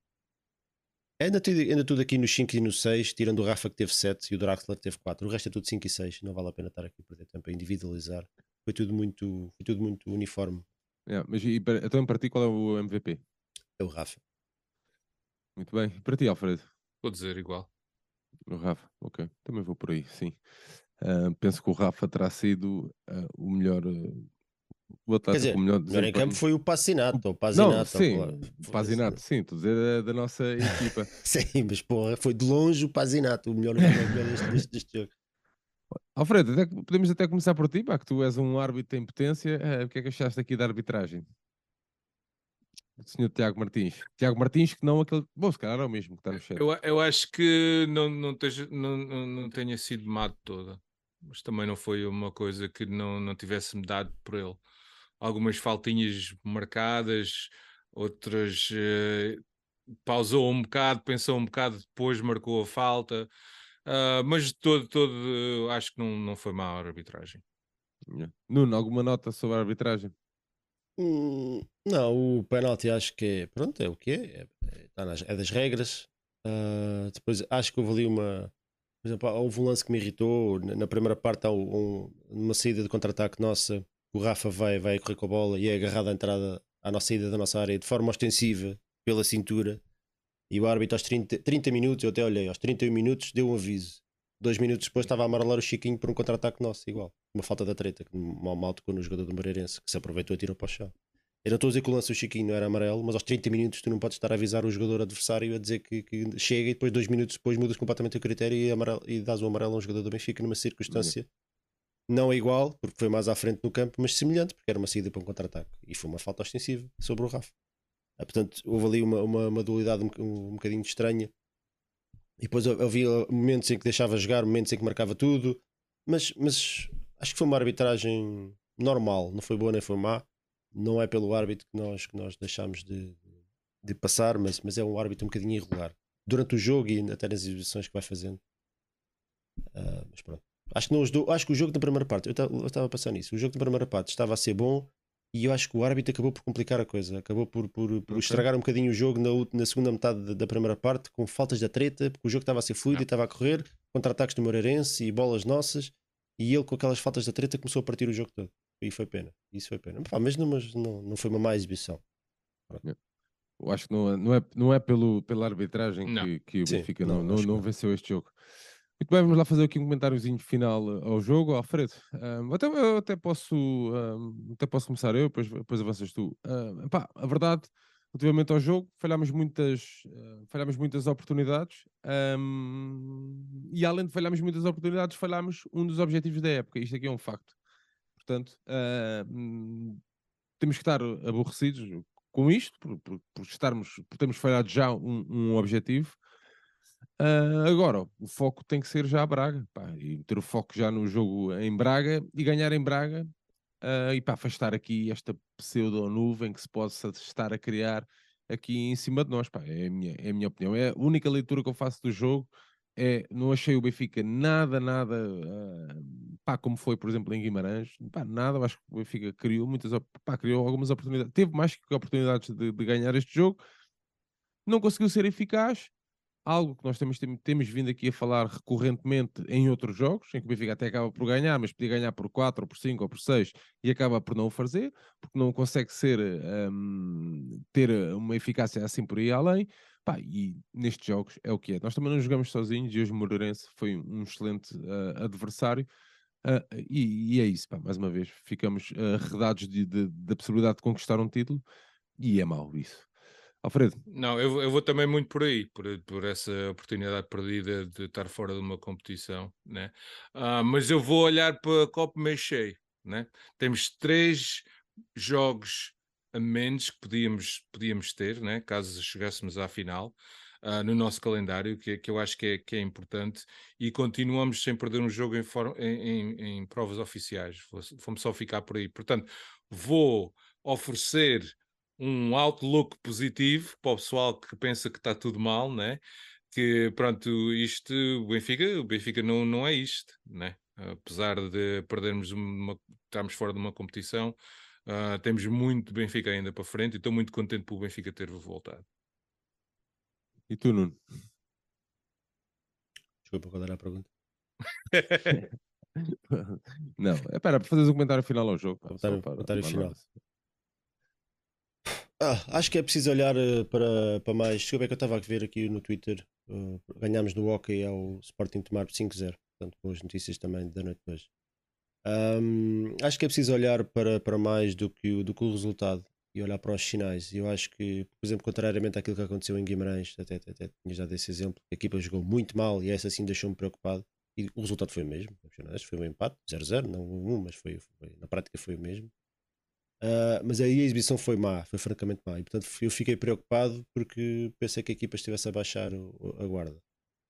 Ainda tudo, ainda tudo aqui nos 5 e no 6, tirando o Rafa que teve 7 e o Draxler que teve 4. O resto é tudo 5 e 6. Não vale a pena estar aqui a perder tempo a individualizar. Foi tudo muito, foi tudo muito uniforme. É, mas e, então, para ti, qual é o MVP? É o Rafa. Muito bem. Para ti, Alfredo? Vou dizer igual. O Rafa, ok. Também vou por aí, sim. Uh, penso que o Rafa terá sido uh, o melhor uh, o Quer dizer, melhor, melhor em campo foi o Passinato, o Pazinato. Não, sim, o Pazinato, sim, estou a dizer da, da nossa equipa. sim, mas porra, foi de longe o Pazinato, o melhor deste, deste, deste jogo. Alfredo, até, podemos até começar por ti, pá, que tu és um árbitro em potência. Uh, o que é que achaste aqui da arbitragem? O senhor Tiago Martins. Tiago Martins, que não aquele. Bom, se calhar é o mesmo que está no chat. Eu, eu acho que não, não, teja, não, não, não tenha sido má toda, mas também não foi uma coisa que não, não tivesse-me dado por ele algumas faltinhas marcadas, outras uh, pausou um bocado, pensou um bocado depois, marcou a falta. Uh, mas de todo, todo acho que não, não foi má a arbitragem. Nuno, alguma nota sobre a arbitragem? Hum, não, o penalti acho que é, pronto, é o que é, é, é, nas, é das regras. Uh, depois acho que houve ali uma, por exemplo, houve um lance que me irritou. Na primeira parte, há um, uma saída de contra-ataque nossa o Rafa vai, vai correr com a bola e é agarrado à entrada, à nossa saída da nossa área de forma ostensiva pela cintura. E o árbitro aos 30, 30 minutos, eu até olhei, aos 31 minutos deu um aviso. Dois minutos depois estava a amarelar o Chiquinho por um contra-ataque nosso, igual. Uma falta da treta, que mal, mal tocou no jogador do Moreirense, que se aproveitou e tirou para o chão. Eu não estou a dizer que o lance do Chiquinho não era amarelo, mas aos 30 minutos tu não podes estar a avisar o jogador adversário a dizer que, que chega e depois, dois minutos depois, mudas completamente o critério e, amarelo, e dás o amarelo a um jogador do Benfica numa circunstância não igual, porque foi mais à frente no campo, mas semelhante, porque era uma saída para um contra-ataque. E foi uma falta ostensiva sobre o Rafa. Ah, portanto, houve ali uma, uma, uma dualidade um, um, um, bocadinho estranha. E depois havia momentos em que deixava jogar, momentos em que marcava tudo. Mas, mas acho que foi uma arbitragem normal, não foi boa nem foi má. Não é pelo árbitro que nós, que nós deixámos de, de passar, mas, mas é um árbitro um bocadinho irregular. Durante o jogo e até nas exibições que vai fazendo. Uh, mas pronto. Acho que, não, acho que o jogo da primeira parte, eu estava a passar nisso, o jogo da primeira parte estava a ser bom e eu acho que o árbitro acabou por complicar a coisa, acabou por, por, por okay. estragar um bocadinho o jogo na, na segunda metade da, primeira parte, com faltas da treta, porque o jogo estava a ser fluido e estava a correr, contra-ataques do Moreirense e bolas nossas, e ele com aquelas faltas da treta começou a partir o jogo todo. E foi pena, isso foi pena. Pá, mas não, mas não, não foi uma má exibição. Eu acho que não, é, não, é, não é pelo, pela arbitragem não. que, que o Benfica não, não, não, venceu este jogo. Muito bem, vamos lá fazer aqui um comentáriozinho final eh, ao jogo. Alfredo, até, eu até, posso, até posso começar eu, depois, depois avanças tu. Pá, a verdade, relativamente ao jogo, falhámos muitas, uh, falhámos muitas oportunidades e além de falharmos muitas oportunidades, falhámos um dos objetivos da época. Isto aqui é um facto. Portanto, uh, temos que estar aborrecidos com isto, por, por, por, estarmos, por termos falhado já um, um objetivo. Uh, agora, o foco tem que ser já a Braga, pá, e ter o foco já no jogo em Braga e ganhar em Braga uh, e para afastar aqui esta pseudo-nuvem que se possa estar a criar aqui em cima de nós, pá, é a minha, é a minha opinião. É a única leitura que eu faço do jogo. É, não achei o Benfica nada, nada, uh, pá, como foi, por exemplo, em Guimarães, pá, nada, acho que o Benfica criou muitas, pá, criou algumas oportunidades, teve mais que oportunidades de, de ganhar este jogo, não conseguiu ser eficaz, algo que nós temos, temos vindo aqui a falar recorrentemente em outros jogos, em que o Benfica até acaba por ganhar, mas podia ganhar por 4, ou por 5, ou por 6 e acaba por não o fazer, porque não consegue ser, um, ter uma eficácia assim por aí além. Pá, e nestes jogos é o que é. Nós também não jogamos sozinhos e hoje o Moreirense foi um excelente uh, adversário. Uh, e, e, é isso, pá, mais uma vez, ficamos uh, arredados da possibilidade de conquistar um título e é mau isso. Alfredo. Não, eu, eu vou também muito por aí, por, por essa oportunidade perdida de estar fora de uma competição, né? Uh, mas eu vou olhar para copo meio cheio, né? Temos três jogos a menos que podíamos, podíamos ter, né? Caso chegássemos à final. Uh, no nosso calendário, que, que eu acho que é, que é importante, e continuamos sem perder um jogo em, em, em provas oficiais. Vamos só ficar por aí. Portanto, vou oferecer um outlook positivo para o pessoal que pensa que está tudo mal, né? Que pronto, isto, o Benfica, o Benfica não, não é isto, né? Apesar de perdermos uma, estarmos fora de uma competição, uh, temos muito Benfica ainda para frente e estou muito contente por o Benfica ter voltado. E tu, Nuno? Desculpa, qual era a pergunta? não, é para fazer um comentário final ao jogo. Comentário, comentário final. Ah, acho que é preciso olhar uh, para, para mais. Desculpa, é que eu estava a ver aqui no Twitter. Uh, ganhámos no hockey ao Sporting tomar 5-0. Portanto, boas notícias também da noite de hoje. Um, acho que é preciso olhar para, para mais do que, o, do que o resultado e olhar para os sinais. Eu acho que, por exemplo, contrariamente àquilo que aconteceu em Guimarães, até, até, até tinha dado esse exemplo, a equipa jogou muito mal e essa sim deixou-me preocupado. E o resultado foi o mesmo. Foi um empate, 0-0, não 1, mas foi, foi, na prática foi o mesmo. Uh, mas aí a exibição foi má, foi francamente má. E portanto eu fiquei preocupado porque pensei que a equipa estivesse a baixar o, a guarda.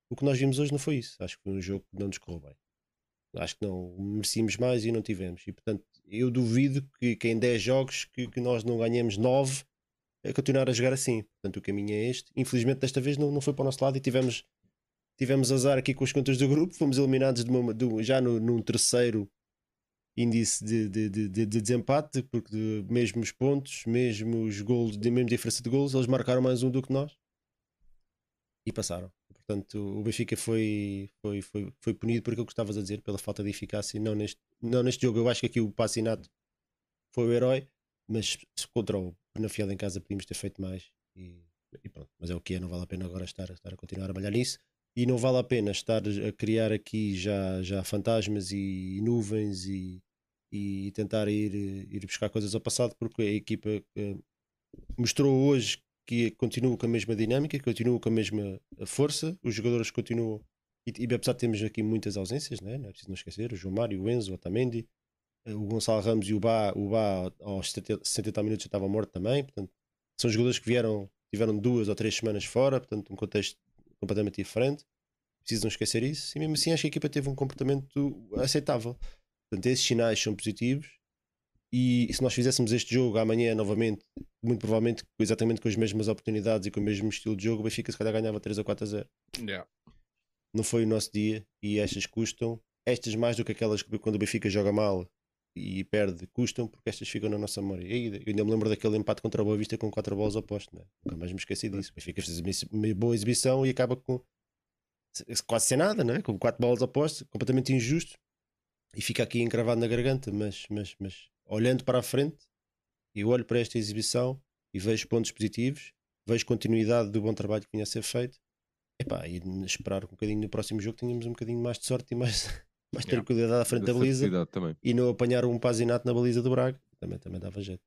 O que nós vimos hoje não foi isso. Acho que foi um jogo que não nos correu bem. Acho que não merecíamos mais e não tivemos. E portanto eu duvido que, que em 10 jogos que, que nós não ganhemos 9 a continuar a jogar assim. Portanto o caminho é este. Infelizmente desta vez não, não foi para o nosso lado e tivemos, tivemos azar aqui com as contas do grupo. Fomos eliminados de uma, de, já no, num terceiro índice de, de, de, de, desempate, porque mesmos pontos, mesmos golos, de mesma diferença de golos, eles marcaram mais um do que nós e passaram. Portanto, o Benfica foi, foi, foi, foi punido por aquilo que estavas a dizer, pela falta de eficácia. Não neste, não neste jogo, eu acho que aqui o Passinato foi o herói, mas contra o Penafiel em casa podíamos ter feito mais. E, e, pronto, mas é o que é, não vale a pena agora estar, estar a continuar a trabalhar nisso e não vale a pena estar a criar aqui já, já fantasmas e, nuvens e, e tentar ir, ir buscar coisas ao passado, porque a equipa uh, mostrou hoje que continua com a mesma dinâmica, continua com a mesma força, os jogadores continuam E, e apesar de termos aqui muitas ausências, né? não é preciso não esquecer, o João Mário, o Enzo, o Otamendi, eh, o Gonçalo Ramos e o Bá, o Bá aos 70, 70 minutos já estava morto também, portanto, são jogadores que vieram, tiveram duas ou três semanas fora, portanto, um contexto completamente diferente. Preciso não esquecer isso. E mesmo assim, acho que a equipa teve um comportamento aceitável. Portanto, esses sinais são positivos. E se nós fizéssemos este jogo amanhã novamente, muito provavelmente exatamente com as mesmas oportunidades e com o mesmo estilo de jogo, o Benfica se calhar ganhava 3 a 4 a 0. Yeah. Não foi o nosso dia e estas custam. Estas mais do que aquelas que quando o Benfica joga mal e perde, custam porque estas ficam na nossa memória. E eu ainda me lembro daquele empate contra a Boa Vista com 4 bolas opostas, né? nunca mais me esqueci disso. Benfica fez uma boa exibição e acaba com quase sem nada, né? com 4 bolas opostas, completamente injusto e fica aqui encravado na garganta. Mas, mas, mas olhando para a frente, eu olho para esta exibição e vejo pontos positivos, vejo continuidade do bom trabalho que vinha a ser feito. Epá, e esperar um bocadinho no próximo jogo tenhamos um bocadinho mais de sorte e mais, mais Yeah. tranquilidade à frente da baliza também. e não apanhar um pasinato na baliza do Braga. Também, também dava jeito.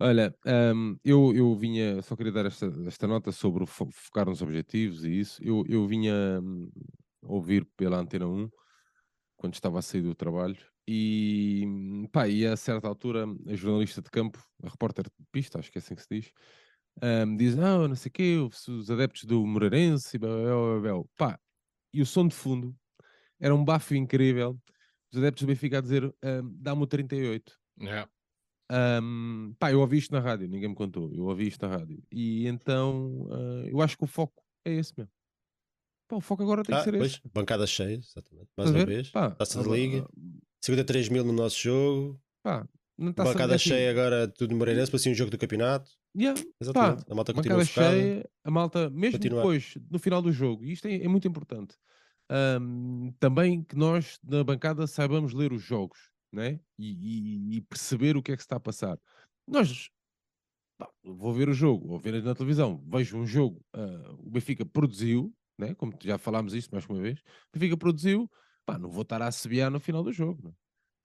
Olha, hum, eu, eu vinha, só queria dar esta, esta nota sobre fo- focar nos objetivos e isso. Eu, eu vinha hum, ouvir pela Antena 1 quando estava a sair do trabalho e, hum, pá, e a certa altura a jornalista de campo, a repórter de pista, acho que é assim que se diz, hum, diz, ah, não sei o quê, os os adeptos do Moreirense, e blá, blá, blá, blá, blá." pá, e o som de fundo era um bafo incrível, os adeptos do Benfica a dizer, hum, dá-me o 38. Yeah. Ahm, pá, eu ouvi isto na rádio, ninguém me contou, eu ouvi isto na rádio. E então ah, eu acho que o foco é esse mesmo. Pá, o foco agora tem que Ah, ser pois, esse. bancadas cheias, exatamente. Mais uma vez. Pá, Taça de ah, Liga. ah, 53 mil no nosso jogo. Pá, não está bancada assim, cheia agora, tudo no Moreirense, para assim um jogo do campeonato. yeah, Exatamente. Pá, a malta continua bancada focada. cheia, a malta, mesmo Continuar. depois, no final do jogo, e isto é, é muito importante, ahm, também que nós na bancada saibamos ler os jogos né? e, e- e perceber o que é que se está a passar. Nós vou ver o jogo, ou ver na televisão, vejo um jogo, ah, o Benfica produziu, né? como já falámos isto mais uma vez, o Benfica produziu, pá, não vou estar a assobiar no final do jogo. não é?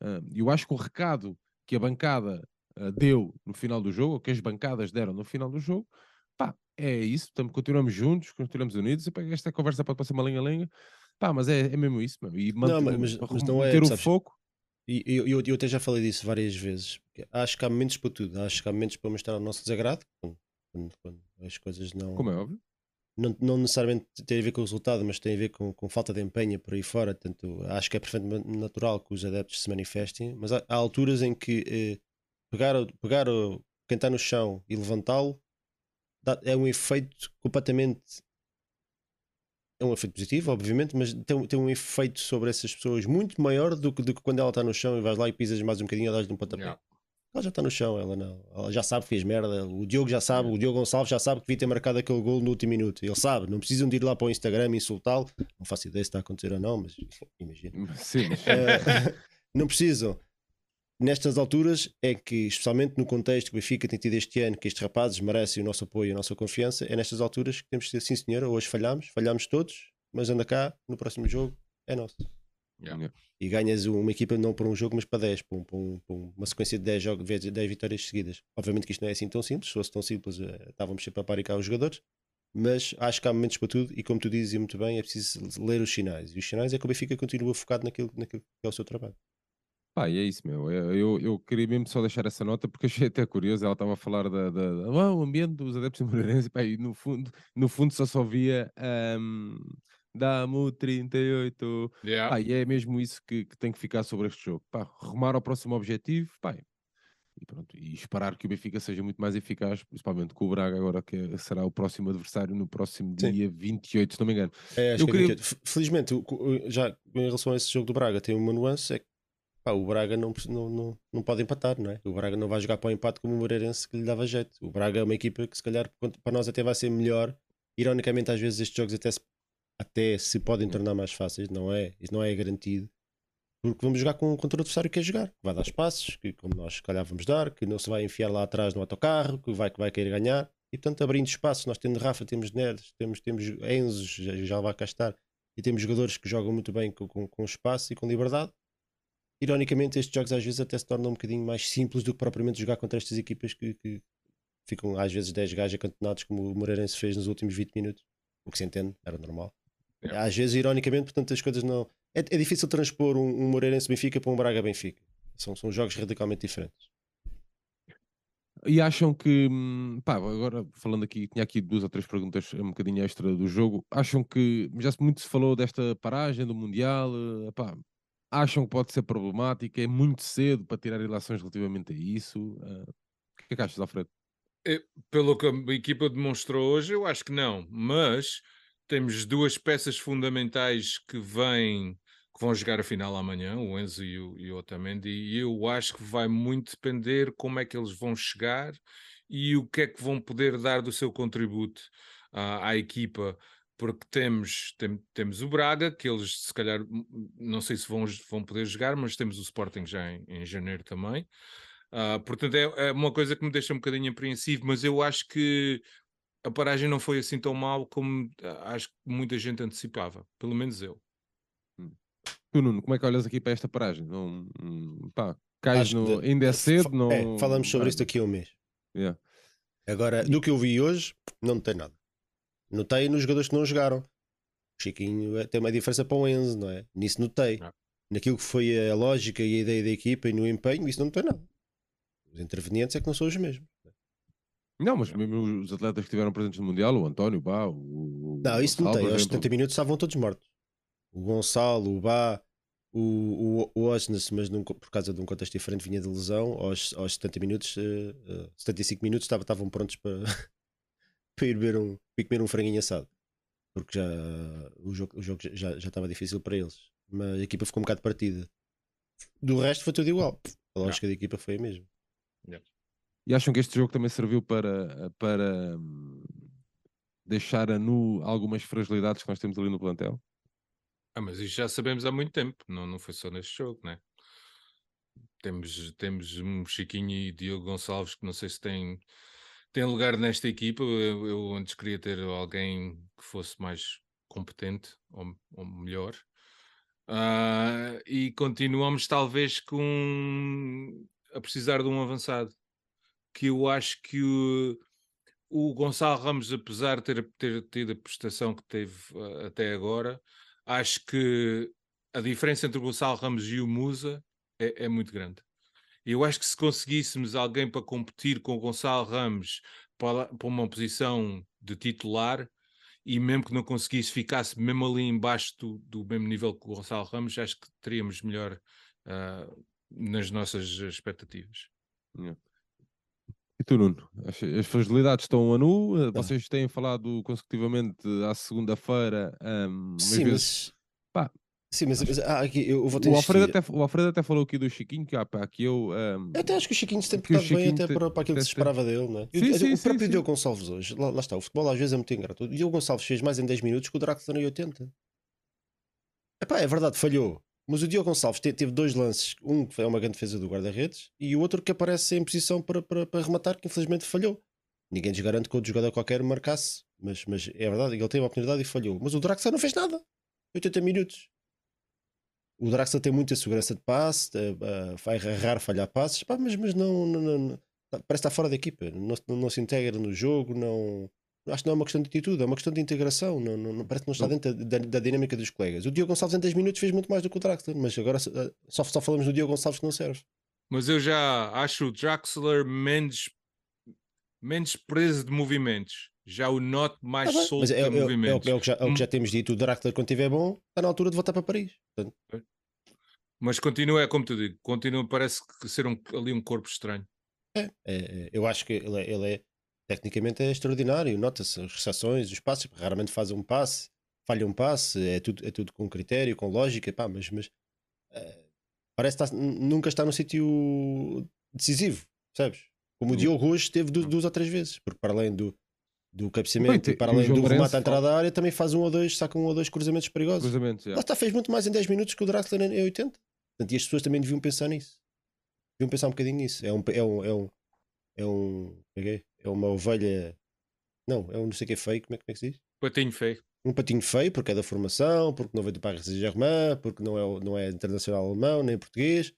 Ah, eu acho que o recado que a bancada ah, deu no final do jogo, ou que as bancadas deram no final do jogo, pá, é isso, tam- continuamos juntos, continuamos unidos, e pá, esta conversa pode passar uma lenga-lenga, pá, mas é, é mesmo isso, meu, e Não, manter, mas- o- mas não é, o sabes, foco, E eu, eu, eu até já falei disso várias vezes. que Acho que há momentos para tudo. Acho que há momentos para mostrar o nosso desagrado, quando, quando- quando as coisas não, como é óbvio. não, não necessariamente tem a ver com o resultado, mas tem a ver com, com falta de empenho por aí fora. Portanto, acho que é perfeitamente natural que os adeptos se manifestem, mas há, há alturas em que eh, pegar, pegar quem está no chão e levantá-lo é um efeito completamente. É um efeito positivo, obviamente, mas tem, um- tem um efeito sobre essas pessoas muito maior do que, do que quando ela está no chão e vais lá e pisas mais um bocadinho e dás-lhe um pontapé. Yeah. Ela já está no chão, ela não. Ela já sabe que fez merda. O Diogo já sabe, o Diogo Gonçalves já sabe que devia ter marcado aquele gol no último minuto. Ele sabe, não precisam de ir lá para o Instagram e insultá-lo. Não faço ideia se está a acontecer ou não, mas imagino. Sim, Eh, não precisam. Nestas alturas é que, especialmente no contexto que o Benfica tem tido este ano, que estes rapazes merecem o nosso apoio e a nossa confiança, é nestas alturas que temos de dizer, sim senhora, hoje falhamos, falhamos todos, mas anda cá, no próximo jogo é nosso. Yeah. E ganhas uma equipa não por um jogo, mas para 10, para, um- para um- para uma sequência de 10, jogos, 10 vitórias seguidas. Obviamente que isto não é assim tão simples, se fosse tão simples, eh, estávamos sempre a paricar os jogadores, mas acho que há momentos para tudo, e como tu dizes muito bem, é preciso ler os sinais. E os sinais é que o Benfica continua focado naquilo, naquilo que é o seu trabalho. Pá, e é isso, meu. Eu, eu, eu queria mesmo só deixar essa nota porque achei até curioso. Ela estava a falar da, da, da- ah, o ambiente dos adeptos do Moreirense, pá, e no fundo, no fundo só só via ahm, dá-me o 38. Yeah. Pá, e é mesmo isso que, que tem que ficar sobre este jogo. Pá, rumar ao próximo objetivo, pá, e pronto, e esperar que o Benfica seja muito mais eficaz, principalmente com o Braga agora que é- será o próximo adversário no próximo Sim. dia 28, se não me engano. É, acho Eu que é queria- 28. F- Felizmente, o- o- já em relação a esse jogo do Braga, tem uma nuance: é que pá, o Braga não, não, não, não pode empatar, não é? O Braga não vai jogar para o empate como o Moreirense que lhe dava jeito. O Braga é uma equipa que, se calhar, para nós até vai ser melhor. Ironicamente, às vezes, estes jogos até se, até se podem tornar mais fáceis, não é? Isso não é garantido. Porque vamos jogar com, contra o adversário que quer jogar, que vai dar espaços, que como nós se calhar vamos dar, que não se vai enfiar lá atrás no autocarro, que vai, que vai querer ganhar. E portanto, abrindo espaços, nós temos Rafa, temos Neres, temos, temos Enzo, já, já vai cá estar, e temos jogadores que jogam muito bem com, com, com espaço e com liberdade. Ironicamente, estes jogos às vezes até se tornam um bocadinho mais simples do que propriamente jogar contra estas equipas que, que ficam às vezes 10 gajos acantonados, como o Moreirense fez nos últimos 20 minutos. O que se entende, era normal. Yeah. Às vezes, ironicamente, portanto, as coisas não. É, é difícil transpor um, um Moreirense Benfica para um Braga Benfica. São, são jogos radicalmente diferentes. E acham que, hum, pá, agora falando aqui, tinha aqui duas ou três perguntas um bocadinho extra do jogo. Acham que, já se- muito se falou desta paragem do Mundial, eh, pá, acham que pode ser problemática? É muito cedo para tirar ilações relativamente a isso? Eh, o que é que achas, Alfredo? Pelo que a equipa demonstrou hoje, eu acho que não, mas temos duas peças fundamentais que vêm que vão jogar a final amanhã, o Enzo e o, e o Otamendi, e eu acho que vai muito depender como é que eles vão chegar e o que é que vão poder dar do seu contributo à equipa, porque temos, tem- temos o Braga, que eles se calhar m- m- não sei se vão, vão poder jogar, mas temos o Sporting já em, em janeiro também. Ah, portanto, é, é uma coisa que me deixa um bocadinho apreensivo, mas eu acho que a paragem não foi assim tão mal como ah, acho que muita gente antecipava, pelo menos eu. Tu, Nuno, como é que olhas aqui para esta paragem? Não, hum, pá, cais no, que- ainda é fa- cedo, não... é, falamos sobre pá, isto daqui a um mês. yeah. Agora, do que eu vi hoje, não notei nada. Notei nos jogadores que não jogaram. O Chiquinho é- tem uma diferença para o Enzo, não é? Nisso notei. Ah. Naquilo que foi a lógica e a ideia da equipa e no empenho, isso não notei nada. Os intervenientes é que não são os mesmos. Não, mas mesmo os atletas que estiveram presentes no Mundial, o António, o Bá, o... Não, isso Gonçalo, notei. por Aos exemplo. 70 minutos estavam todos mortos. O Gonçalo, o Bá, o, o, o Osnes, mas num por causa de um contexto diferente, vinha de lesão. Aos, aos 70 minutos, eh, eh, 75 minutos, estava- estavam prontos para, para ir ver um, ir comer um franguinho assado. Porque já, o jogo, o jogo já, já estava difícil para eles. Mas a equipa ficou um bocado partida. Do resto foi tudo igual. A lógica da equipa foi a mesma. E acham que este jogo também serviu para, para hum, deixar a nu algumas fragilidades que nós temos ali no plantel? Ah, mas isso já sabemos há muito tempo, não, não foi só neste jogo, né? Temos, temos um Chiquinho e Diogo Gonçalves que não sei se têm, têm lugar nesta equipa. Eu, eu antes queria ter alguém que fosse mais competente ou, ou melhor. Ah, e continuamos talvez com a precisar de um avançado que eu acho que o, o Gonçalo Ramos, apesar de ter, ter tido a prestação que teve ah, até agora, acho que a diferença entre o Gonçalo Ramos e o Musa é, é muito grande. Eu acho que se conseguíssemos alguém para competir com o Gonçalo Ramos para, para uma posição de titular e mesmo que não conseguisse, ficasse mesmo ali embaixo do, do mesmo nível que o Gonçalo Ramos, acho que teríamos melhor ah, nas nossas expectativas. E tu, Nuno? As, as fragilidades estão a nu? Eh, Vocês têm falado consecutivamente à segunda-feira. hum, umas Sim, vezes- mas. pá, Sim, mas, mas ah, aqui eu vou ter o, Alfredo até, o Alfredo até falou aqui do Chiquinho, que, ah, pá, que eu. hum, Eu até acho que o Chiquinho se tem portado bem até para, para aquilo que se esperava dele, não é? Sim, o, sim, o próprio sim. Diogo Gonçalves hoje, lá, lá está, o futebol às vezes é muito ingrato. O Diogo Gonçalves fez mais em 10 minutos que o Draxler em 80. Epá, é verdade, falhou. Mas o Diogo Gonçalves te- teve dois lances, um que é uma grande defesa do guarda-redes e o outro que aparece em posição para, para, para rematar, que infelizmente falhou. Ninguém nos garante que outro jogador qualquer marcasse, mas, mas é verdade, ele teve a oportunidade e falhou. Mas o Draxler não fez nada. 80 minutos. O Draxler tem muita segurança de passe, eh, eh, vai errar, falhar passes, pá, mas, mas não, não- não- parece está fora da equipa, não, se- não se integra no jogo, não, acho que não é uma questão de atitude, é uma questão de integração, não, não- parece que não está dentro da, da- da dinâmica dos colegas. O Diogo Gonçalves em 10 minutos fez muito mais do que o Draxler, mas agora eh, só, só falamos do Diogo Gonçalves que não serve. Mas eu já acho o Draxler menos, menos preso de movimentos. Já o noto mais Tá bem, solto é, de é- é é o movimentos. que já, é o que já temos dito, o Draxler quando estiver bom, está na altura de voltar para Paris. Portanto, Mas continua, é como tu digo, continua, parece que ser um, ali um corpo estranho. É, é, eu acho que ele é, ele é- tecnicamente é extraordinário. Nota-se as recepções, os passes, raramente faz um passe, falha um passe, é tudo, é tudo com critério, com lógica, pá, mas, mas eh, parece que está- nunca está no sítio decisivo, percebes? Como o Hum. Diogo hoje teve du- Hum. duas ou três vezes, porque para além do, do cabeceamento Bem, e para e além João do remate Lourenço à entrada da área, também faz um ou dois, saca um ou dois cruzamentos perigosos. cruzamentos, já. Lá está, fez muito mais em 10 minutos que o Draxler em em 80. Portanto, e as pessoas também deviam pensar nisso. Deviam pensar um bocadinho nisso. É um. É um, é um, é um é, é? É uma ovelha. Não, é um não sei o que é feio. Como é, como é que se diz? Patinho feio. Um patinho feio, porque é da formação, porque não veio do Paris Saint-Germain, porque não é, não é internacional alemão, nem português.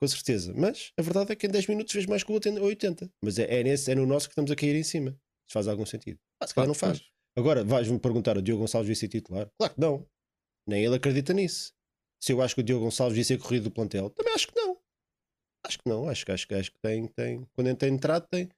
Com certeza. Mas a verdade é que em 10 minutos fez mais que o outro em 80. Mas é, é, nesse, é no nosso que estamos a cair em cima. Se faz algum sentido. Ah, se calhar não faz. Agora, vais-me perguntar: o Diogo Gonçalves devia ser titular? Claro que não. Nem ele acredita nisso. Se eu acho que o Diogo Gonçalves devia ser corrido do plantel, também acho que não. Acho que não. Acho, acho, acho que tem, tem. Quando tem entrado, tem.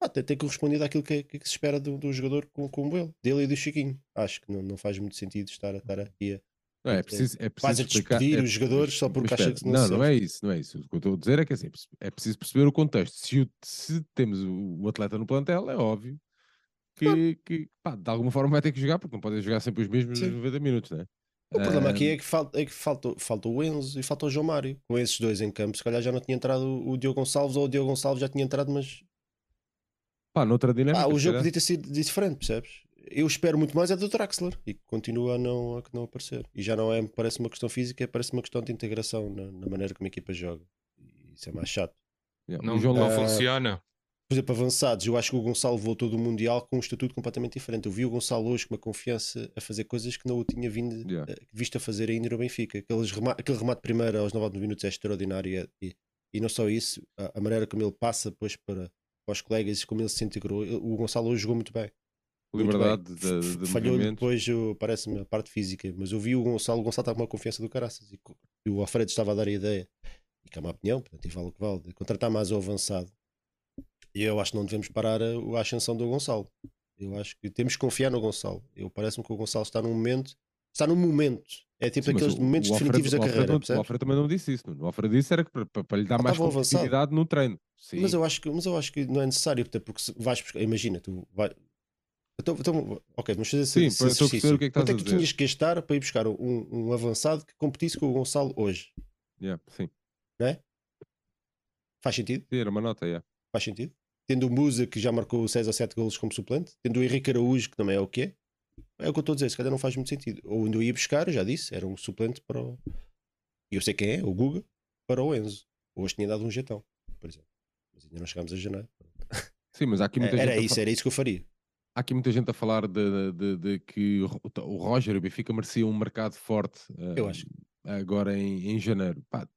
Ah, tem, tem correspondido àquilo que, que, que se espera do, do jogador como, como ele, dele e do Chiquinho. Acho que não, não faz muito sentido estar, estar aqui a. Não, é preciso, é Vais a preciso explicar. despedir é- os jogadores só porque acha que não não, não é isso, não é isso. O que eu estou a dizer é que assim, é preciso perceber o contexto. Se, o- se temos o, o atleta no plantel, é óbvio que, que pá, de alguma forma vai ter que jogar, porque não pode jogar sempre os mesmos Sim. 90 minutos, né? O problema aqui é que, falta, é que falta, falta o Enzo e falta o João Mário. Com esses dois em campo, se calhar já não tinha entrado o Diogo Gonçalves ou o Diogo Gonçalves já tinha entrado, mas pá, noutra dinâmica. ah, o jogo podia ter sido diferente, percebes? Eu espero muito mais é do Draxler e continua a não, a que não aparecer. E já não é, parece uma questão física, parece uma questão de integração na, na maneira como a equipa joga. E isso é mais chato. Yeah, Não, o João não Lopes- Ah, funciona. Por exemplo, avançados, eu acho que o Gonçalo voltou do Mundial com um estatuto completamente diferente. Eu vi o Gonçalo hoje com uma confiança a fazer coisas que não o tinha vindo, Yeah. eh, visto a fazer ainda no Benfica. Aqueles rema- aquele remate primeiro aos 9 minutos é extraordinário e, e não só isso, a, a maneira como ele passa depois para, para os colegas e como ele se integrou. O Gonçalo hoje jogou muito bem. muito liberdade bem. de, de Falhou depois, parece-me, a parte física, mas eu vi o Gonçalo, o Gonçalo estava com uma confiança do caraças e, e o Alfredo estava a dar a ideia, e que é uma opinião, portanto, e vale o que vale, de contratar mais o avançado. E eu acho que não devemos parar a, a ascensão do Gonçalo. Eu acho que temos que confiar no Gonçalo. Eu parece-me que o Gonçalo está num momento, está num momento, é tipo Sim, aqueles o- momentos o Alfredo- definitivos da o Alfredo carreira. não- o? Alfredo também não disse isso. Nuno. O Alfredo disse era que para, para- lhe dar Ah, mais estava avançado. competitividade no treino. Sim. Mas eu acho que, mas eu acho que não é necessário, porque se vais buscar, imagina, tu vai. Então, então, ok, vamos fazer esse, Sim, esse exercício. o que é que Quanto é que tu tinhas que gastar para ir buscar um, um avançado que competisse com o Gonçalo hoje? Yeah, sim. Faz sentido? Sim, era uma nota, yeah. Faz sentido? Tendo o Musa que já marcou 6 ou 7 golos como suplente, tendo o Henrique Araújo que também é o que é, é o que eu estou a dizer, se calhar não faz muito sentido. Ou onde eu ia buscar, já disse, era um suplente para o. E eu sei quem é, o Guga, para o Enzo. Hoje tinha dado um jetão, por exemplo. Mas ainda não chegámos a janeiro. Sim, mas há aqui muita Era gente a isso, era isso que eu faria. há aqui muita gente a falar de, de- de que o Ro- o Roger e o Benfica merecia um mercado forte Eu eh, acho. agora em, em janeiro. Pá,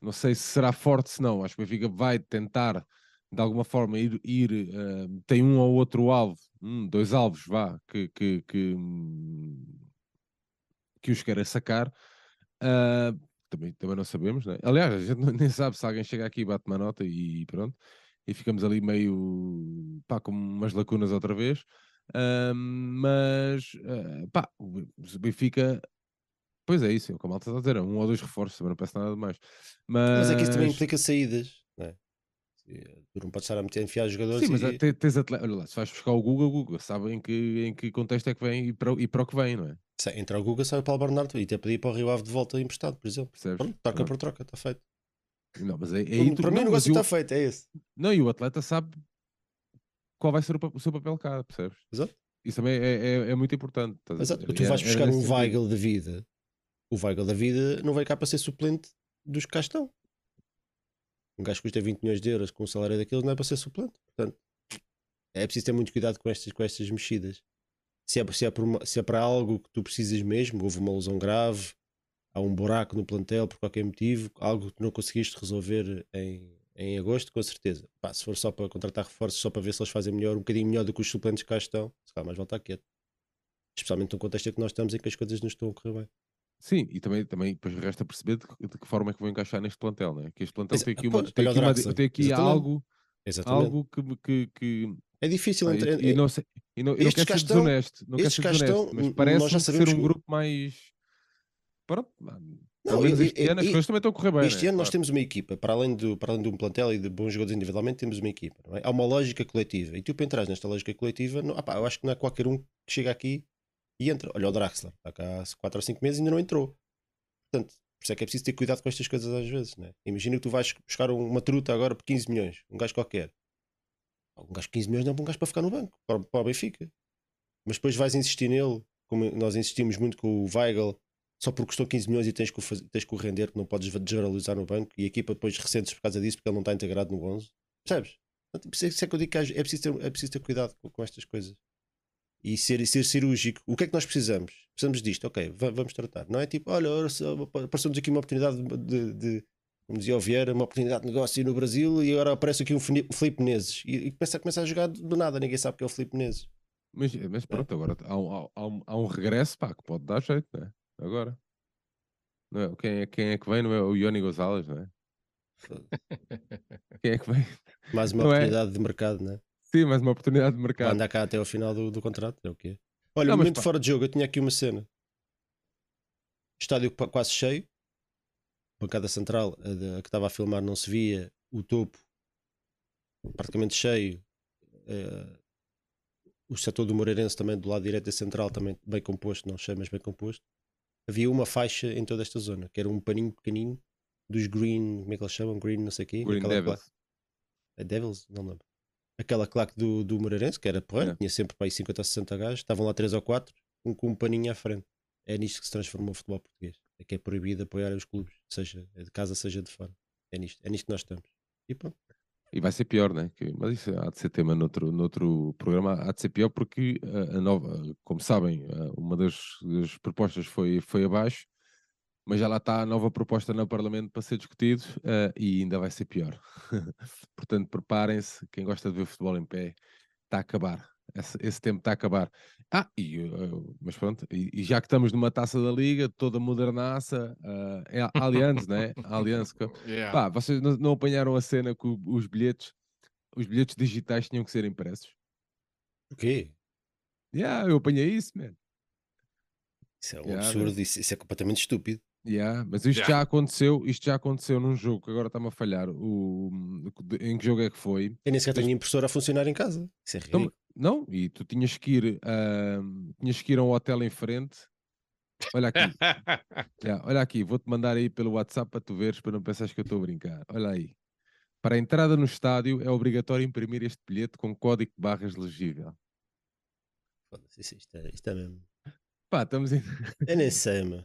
não sei se será forte, se não. Acho que o Benfica vai tentar de alguma forma ir, ir eh, tem um ou outro alvo, um, dois alvos, vá, que, que, que, hum, que os queira sacar. Ah, também, também não sabemos, né? Aliás, a gente nem sabe se alguém chega aqui e bate uma nota e pronto. E ficamos ali meio pá, com umas lacunas outra vez. Ah, mas ah, pá, o Benfica, pois é isso, é o que a malta está a dizer, um ou dois reforços, também não peço nada de mais. Mas, Mas é que isso também implica saídas, Tu não podes estar a meter, enfiar jogadores Sim, mas e- te- tens atleta, olha lá, se vais buscar o Google, o Google sabe em que, em que contexto é que vem e para, o- e para o que vem, não é? Se entra o Guga, sai o Paulo Bernardo e até pedir para o Rio Ave de volta emprestado, por exemplo. Percebes? Pronto, troca por troca, está feito. Não, mas é, é tu- para mim o negócio o- está feito, é esse. Não, e o atleta sabe qual vai ser o, o seu papel cá, percebes? Exato. Isso também é, é, é muito importante. a Exato. Tu Era- vais era buscar um. Weigl da vida. O Weigl da vida não vai cá para ser suplente dos que cá estão. Um gajo custa 20 milhões de euros com um salário daqueles não é para ser suplente. Portanto, é preciso ter muito cuidado com estas, com estas mexidas. Se é, se, é uma- se é para algo que tu precisas mesmo, houve uma lesão grave, há um buraco no plantel por qualquer motivo, algo que não conseguiste resolver em, em agosto, com certeza. Pá, se for só para contratar reforços, só para ver se eles fazem melhor, um bocadinho melhor do que os suplentes que cá estão, se calhar mais volta quieto. Especialmente no contexto em que nós estamos em que as coisas não estão a correr bem. Sim, e também, também depois resta perceber de, que- de que forma é que vou encaixar neste plantel, né? Que este plantel Exa- tem aqui, ah, uma, pois, tem aqui, uma- tem aqui Exatamente. algo, Exatamente. algo que, que, que É difícil entre. e, e não sei, e não, não estes ser estão- desonesto, não estes desonesto, estão, mas n- parece ser um que- grupo mais pronto, Não, e- este e- ano as coisas também estão a correr bem. Este né? ano nós Claro. temos uma equipa, para além, do, para além de um plantel e de bons jogadores individualmente, temos uma equipa. não é? Há uma lógica coletiva. E tu, para entrar nesta lógica coletiva, não, ah pá, eu acho que não é qualquer um que chega aqui e entra. Olha o Draxler, está cá há 4 ou 5 meses e ainda não entrou. Portanto, por isso é que é preciso ter cuidado com estas coisas às vezes. Né? Imagina que tu vais buscar um- uma truta agora por 15 milhões, um gajo qualquer. Um gajo de 15 milhões não é um gajo para ficar no banco, para, o Benfica. Mas depois vais insistir nele, como nós insistimos muito com o Weigl, só porque custou 15 milhões e tens que, o faz- tens que o render, que não podes desvalorizar no banco, e a equipa depois ressente-se por causa disso, porque ele não está integrado no 11. Percebes? Portanto, é- é que eu digo que é preciso ter, é preciso ter cuidado com, com estas coisas. E ser, ser cirúrgico. O que é que nós precisamos? Precisamos disto, ok, va- vamos tratar. Não é tipo, olha, apareceu-nos aqui uma oportunidade de, de- como dizia o Vieira, uma oportunidade de negócio no Brasil e agora aparece aqui um Filipe Menezes e, e começa, começa a jogar do nada, ninguém sabe que é o Filipe Menezes. Mas, mas pronto, agora há um, há, um, há um regresso pá, que pode dar jeito, né? Agora. Não é? Quem, é, quem é que vem? Não é o Ioni Gonzalez, não é? Quem é que vem? Mais uma Não é? oportunidade de mercado, né? Sim, mais uma oportunidade de mercado. andar cá até ao final do, do contrato, é o quê? Olha, Não, um momento pá- fora de jogo, eu tinha aqui uma cena. Estádio quase cheio, bancada central, a, a que estava a filmar não se via, o topo praticamente cheio, eh, o setor do Moreirense também do lado direito da central, também bem composto, não cheio, mas bem composto. Havia uma faixa em toda esta zona, que era um paninho pequenino dos Green, como é que eles chamam? Green, não sei o quê. Green Devils. É Devils? Não lembro. Aquela claque do, do Moreirense, que era porreiro, É. tinha sempre para aí 50 ou 60 gajos, estavam lá 3 ou 4, um, com um paninho à frente. É nisto que se transformou o futebol português. É que é proibido apoiar os clubes, seja de casa, seja de fora. É nisto, é nisto que nós estamos. E pronto. E vai ser pior, né? Que- mas isso há de ser tema noutro, noutro programa. Há de ser pior porque uh, a nova, como sabem, uh, uma das, das propostas foi, foi abaixo, mas já lá está a nova proposta no Parlamento para ser discutido uh, e ainda vai ser pior. Portanto, preparem-se. Quem gosta de ver futebol em pé está a acabar. Esse, esse tempo está a acabar. Ah, e, uh, mas pronto, e, e já que estamos numa taça da Liga, toda modernaça, uh, é a Allianz, né? A Allianz. Yeah. Pá, vocês não, não apanharam a cena que o- os bilhetes, os bilhetes digitais tinham que ser impressos? O quê? Yeah, eu apanhei isso, man. Isso é um Yeah, absurdo, isso, isso é completamente estúpido. Yeah, mas isto Yeah. já aconteceu, isto já aconteceu num jogo que agora está-me a falhar. O, em que jogo é que foi? Eu nem sequer tenho impressora a funcionar em casa. Isso é Então, ridículo. não, e tu tinhas que ir, ah, tinhas que ir a um hotel em frente. Olha aqui, yeah, olha aqui, vou-te mandar aí pelo WhatsApp para tu veres, para não pensares que eu estou a brincar. Olha aí. Para a entrada no estádio é obrigatório imprimir este bilhete com código de barras legível. Foda-se, Isto, isto é, isto é mesmo. Pá, estamos em... Eu nem sei, mano.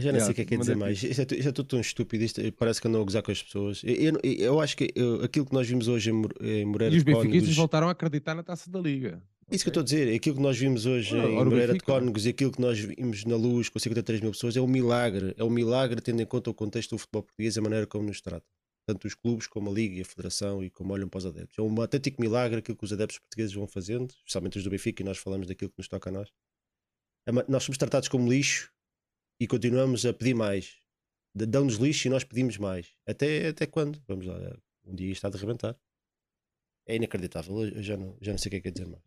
Já nem Yeah, sei o que é que é dizer manda mais. Isto é, isto é tudo tão estúpido. Isto, parece que andam a gozar com as pessoas. Eu, eu, eu acho que eu- aquilo que nós vimos hoje em, Mor- em Moreira E os de Cónegos. benfiquistas voltaram a acreditar na taça da Liga. Isso que eu estou a dizer, aquilo que nós vimos hoje Ora, em Moreira de. Cónegos e aquilo que nós vimos na luz com 53 mil pessoas é um milagre. É um milagre tendo em conta o contexto do futebol português e a maneira como nos trata. Tanto os clubes como a Liga e a Federação e como olham para os adeptos. É um autêntico milagre aquilo que os adeptos portugueses vão fazendo, especialmente os do Benfica, e nós falamos daquilo que nos toca a nós. É Nós somos tratados como lixo e continuamos a pedir mais. Dão-nos lixo e nós pedimos mais. Até, até quando? Vamos lá, um dia isto está de arrebentar. É inacreditável. Eu já não, já não sei o que é que é dizer mais.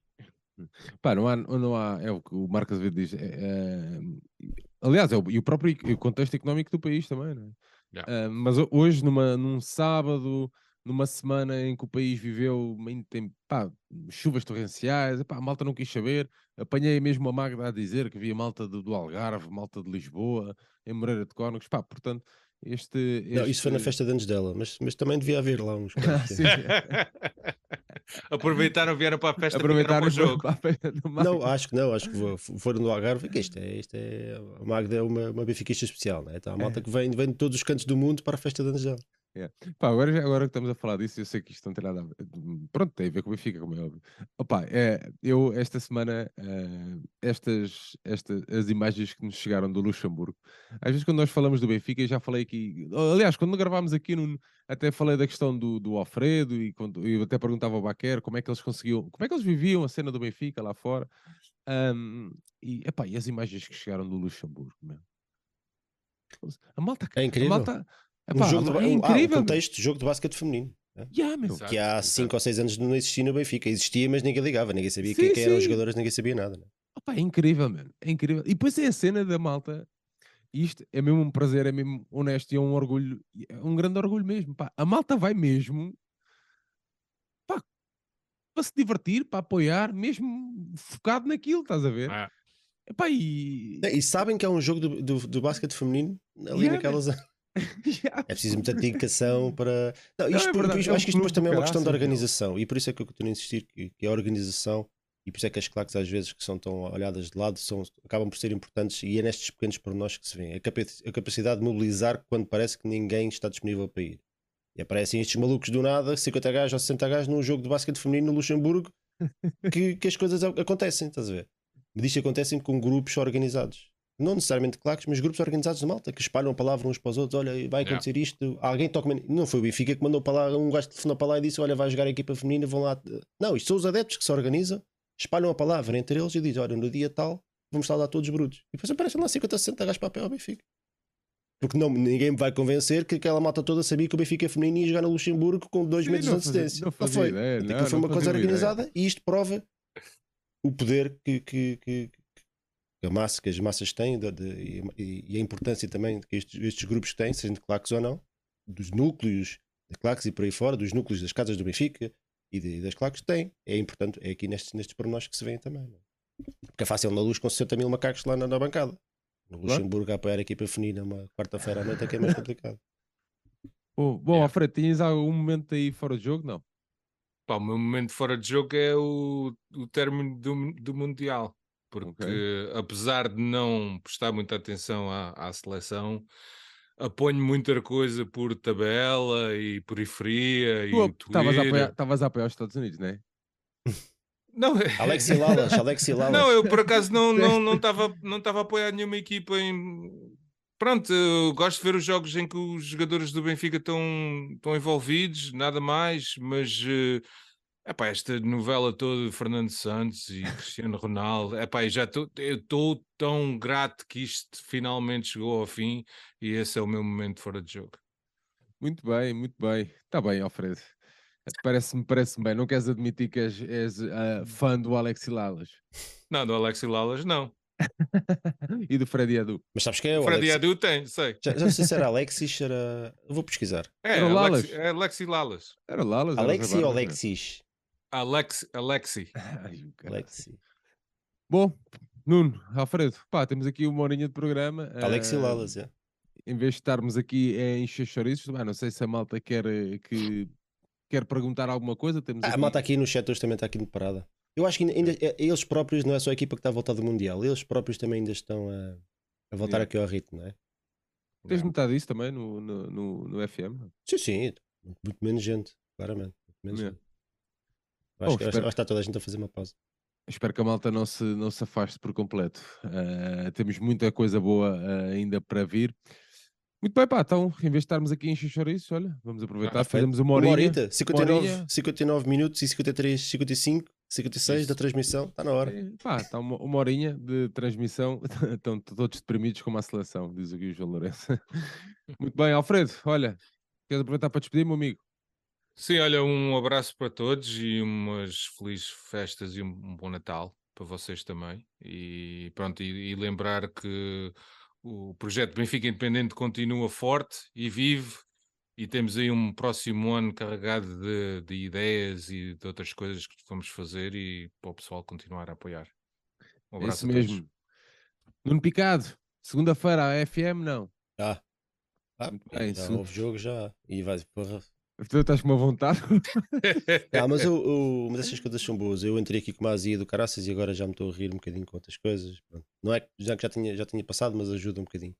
Pá, não há, não há, é o que o Marcos Azevedo diz. é- é- aliás, é o, e o próprio o contexto económico do país também, não é? Yeah. Ah, mas ho- hoje, numa, num sábado, numa semana em que o país viveu em, tem, pá, chuvas torrenciais, epá, a malta não quis saber. Apanhei mesmo a Magda a dizer que havia malta do, do Algarve, malta de Lisboa, em Moreira de Cónegos. Pá, portanto, este. Não, isso foi na este- festa de anos dela, mas, mas também devia haver lá uns. Ah. Aproveitaram, vieram para a festa, Aproveitaram para o jogo. para a festa do Magda. não, acho que não, acho que foram no Algarve. Que isto é, isto é, a Magda é uma, uma benfiquista especial, né? Então, a malta que vem, vem de todos os cantos do mundo para a festa de anos dela. Pá, agora, já- agora que estamos a falar disso, eu sei que isto não tem nada a ver. Pronto, tem a ver com o Benfica, como é óbvio. Opa, é, eu esta semana, eh, estas, estas, as imagens que nos chegaram do Luxemburgo, às vezes quando nós falamos do Benfica, eu já falei aqui, aliás, quando gravámos aqui, no- até falei da questão do, do Alfredo e quando, eu até perguntava ao Baquer como é que eles conseguiam, como é que eles viviam a cena do Benfica lá fora. Ahm, e, epá, e as imagens que chegaram do Luxemburgo. A malta, É a incrível. Malta, Um epá, jogo de, é ba- um- ah, um incrível. contexto, jogo de basquete feminino. né? Yeah, meu. Exato, Que há exato. 5 ou 6 anos não existia no Benfica. Existia, mas ninguém ligava, ninguém sabia Sim, quem, quem eram os jogadores, ninguém sabia nada. né? Opa, é incrível, mano. É incrível. E depois é a cena da malta. Isto é mesmo um prazer, é mesmo honesto e é um orgulho, é um grande orgulho mesmo. Pá. A malta vai mesmo pá, para se divertir, para apoiar, mesmo focado naquilo, estás a ver? Ah, Epá, e... E sabem que é um jogo do, do, do basquete feminino ali Yeah, naquelas. É preciso muita dedicação para. Não, Não, isto, é por- verdade, isto- é um acho que isto depois também é uma questão de organização e por isso é que eu continuo a insistir que, que a organização e por isso é que as claques às vezes que são tão olhadas de lado são, acabam por ser importantes e é nestes pequenos pormenores que se vê. A, capa- a capacidade de mobilizar quando parece que ninguém está disponível para ir. E aparecem estes malucos do nada, 50 gajos ou 60 gajos num jogo de basquete feminino no Luxemburgo que, que as coisas acontecem, estás a ver? Mas isto acontecem com grupos organizados. Não necessariamente claques, mas grupos organizados de malta que espalham a palavra uns para os outros. Olha, vai Yeah. acontecer isto. Alguém toca. Não foi o Benfica que mandou para lá. Um gajo telefonou para lá e disse: Olha, vai jogar a equipa feminina. Vão lá. Não, isto são os adeptos que se organizam espalham a palavra entre eles e dizem: olha, no dia tal, vamos saudar todos brutos. E depois aparecem lá 50, 60 gajos papel ao Benfica. Porque não, ninguém me vai convencer que aquela malta toda sabia que o Benfica é feminino e ia jogar no Luxemburgo com dois Sim, meses de não fazia- antecedência. não fazia foi. ideia, não, foi não uma coisa fazia ideia. organizada e isto prova o poder que, que, que- que a massa, que as massas têm de- de- e, e a importância também que estes, estes grupos têm, sejam de claques ou não, dos núcleos de claques e por aí fora, dos núcleos das casas do Benfica e, de- das claques têm. É importante, é aqui nestes, nestes pormenores que se vêem também. não é? Porque é fácil na luz com 60 mil macacos lá na, na bancada. No. Luxemburgo a apoiar a equipa feminina uma quarta-feira à noite é que é mais complicado. Bom, bom Yeah. Alfredo, tinhas algum momento aí fora de jogo? Não. Pá, o meu momento fora de jogo é o, o término do, do Mundial. Porque apesar de não prestar muita atenção à, à seleção, aponho muita coisa por tabela e periferia e Tu estavas a, Twitter. apoiar, estavas a apoiar os Estados Unidos, não é? Não, Alexi Lalas, Alexi Lalas. não, eu por acaso não não não estava não estava a apoiar nenhuma equipa em Pronto, eu gosto de ver os jogos em que os jogadores do Benfica estão, estão envolvidos, nada mais, mas eh, epá, esta novela toda de Fernando Santos e Cristiano Ronaldo, epá, eu já estou eu estou tão grato que isto finalmente chegou ao fim e esse é o meu momento fora de jogo. Muito bem, muito bem. Está bem, Alfredo. Parece-me parece bem. Não queres admitir que és, és ah, fã do Alex Lalas Não, do Alexi Lalas, não. e do Freddy Adu. Mas sabes quem é o Freddy Alexi? Adu tem, sei. Já, já não sei se era Alexis, era. Vou pesquisar. É, Era o Lalas. Alexi, é Alexi Lalas. Era Lalas? era Alexi ou Alexis? Alex, Alexi. Ai. Alexi. Bom, Nuno, Alfredo, pá, temos aqui uma horinha de programa. Alexi ah, Lalas, é. Em vez de estarmos aqui a encher chouriços, pá, não sei se a malta quer, eh, que, quer perguntar alguma coisa. Temos Ah, aqui... a malta aqui no chat hoje também está aqui de parada. Eu acho que ainda, ainda- é- eles próprios, não é só a equipa que está a voltar do Mundial, eles próprios também ainda estão a, a voltar Yeah. aqui ao ritmo, não é? Tens notado isso também no, no, no, no FM? Sim, sim, muito, muito menos gente, claramente. Muito menos Yeah. gente. Eu Acho, que, espero- acho que está toda a gente a fazer uma pausa. Espero que a malta não se, não se afaste por completo. Ah, temos muita coisa boa ah, ainda para vir. Muito bem, pá, então, em vez de estarmos aqui em xixoriços, olha, vamos aproveitar, Ah, fazemos uma horinha. 59, horinha. 59 minutos e 53, 55, 56 da Isso. transmissão, está na hora. É, pá, está uma, uma horinha de transmissão, estão todos deprimidos como a seleção, diz aqui o João Lourenço. Muito bem, Alfredo, olha, queres aproveitar para despedir, meu amigo? Sim, olha, um abraço para todos e umas felizes festas e um, bom Natal para vocês também. E pronto, e, e lembrar que o projeto Benfica Independente continua forte e vive e temos aí um próximo ano carregado de, de ideias e de outras coisas que vamos fazer e para o pessoal continuar a apoiar. Um É abraço isso a todos. mesmo. Nuno Picado, segunda-feira, a FM, não. Ah, ah bem, já sim. houve jogo já. E vai, porra. Tu estás com uma vontade? Ah, mas, eu, eu- mas essas coisas são boas. Eu entrei aqui com uma azia do caraças e agora já me estou a rir um bocadinho com outras coisas. Pronto. Não é que já, que já, tinha, já tinha passado, mas ajuda um bocadinho.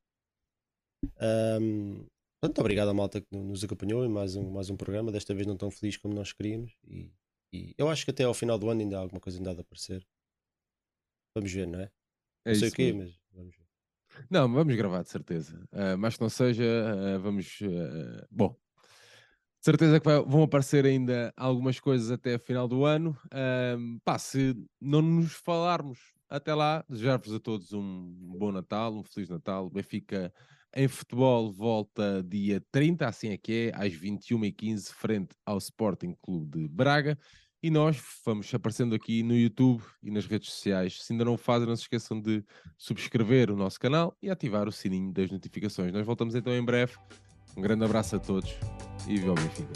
Portanto, obrigado à malta que nos acompanhou em mais um, mais um programa. Desta vez não tão feliz como nós queríamos. E, e eu acho que até ao final do ano ainda há alguma coisa ainda de aparecer. Vamos ver, não é? É não sei o quê, mesmo. mas vamos ver. Não, vamos gravar, de certeza. Ah, mas que não seja, ah, vamos. ah, bom, certeza que vai- vão aparecer ainda algumas coisas até a final do ano. Ahm, pá, se não nos falarmos até lá, desejar-vos a todos um bom Natal, um Feliz Natal. Benfica em futebol volta dia 30, assim é que é, às 21h15, frente ao Sporting Clube de Braga. E nós vamos aparecendo aqui no YouTube e nas redes sociais. Se ainda não o fazem, não se esqueçam de subscrever o nosso canal e ativar o sininho das notificações. Nós voltamos então em breve. Um grande abraço a todos e viva o Benfica.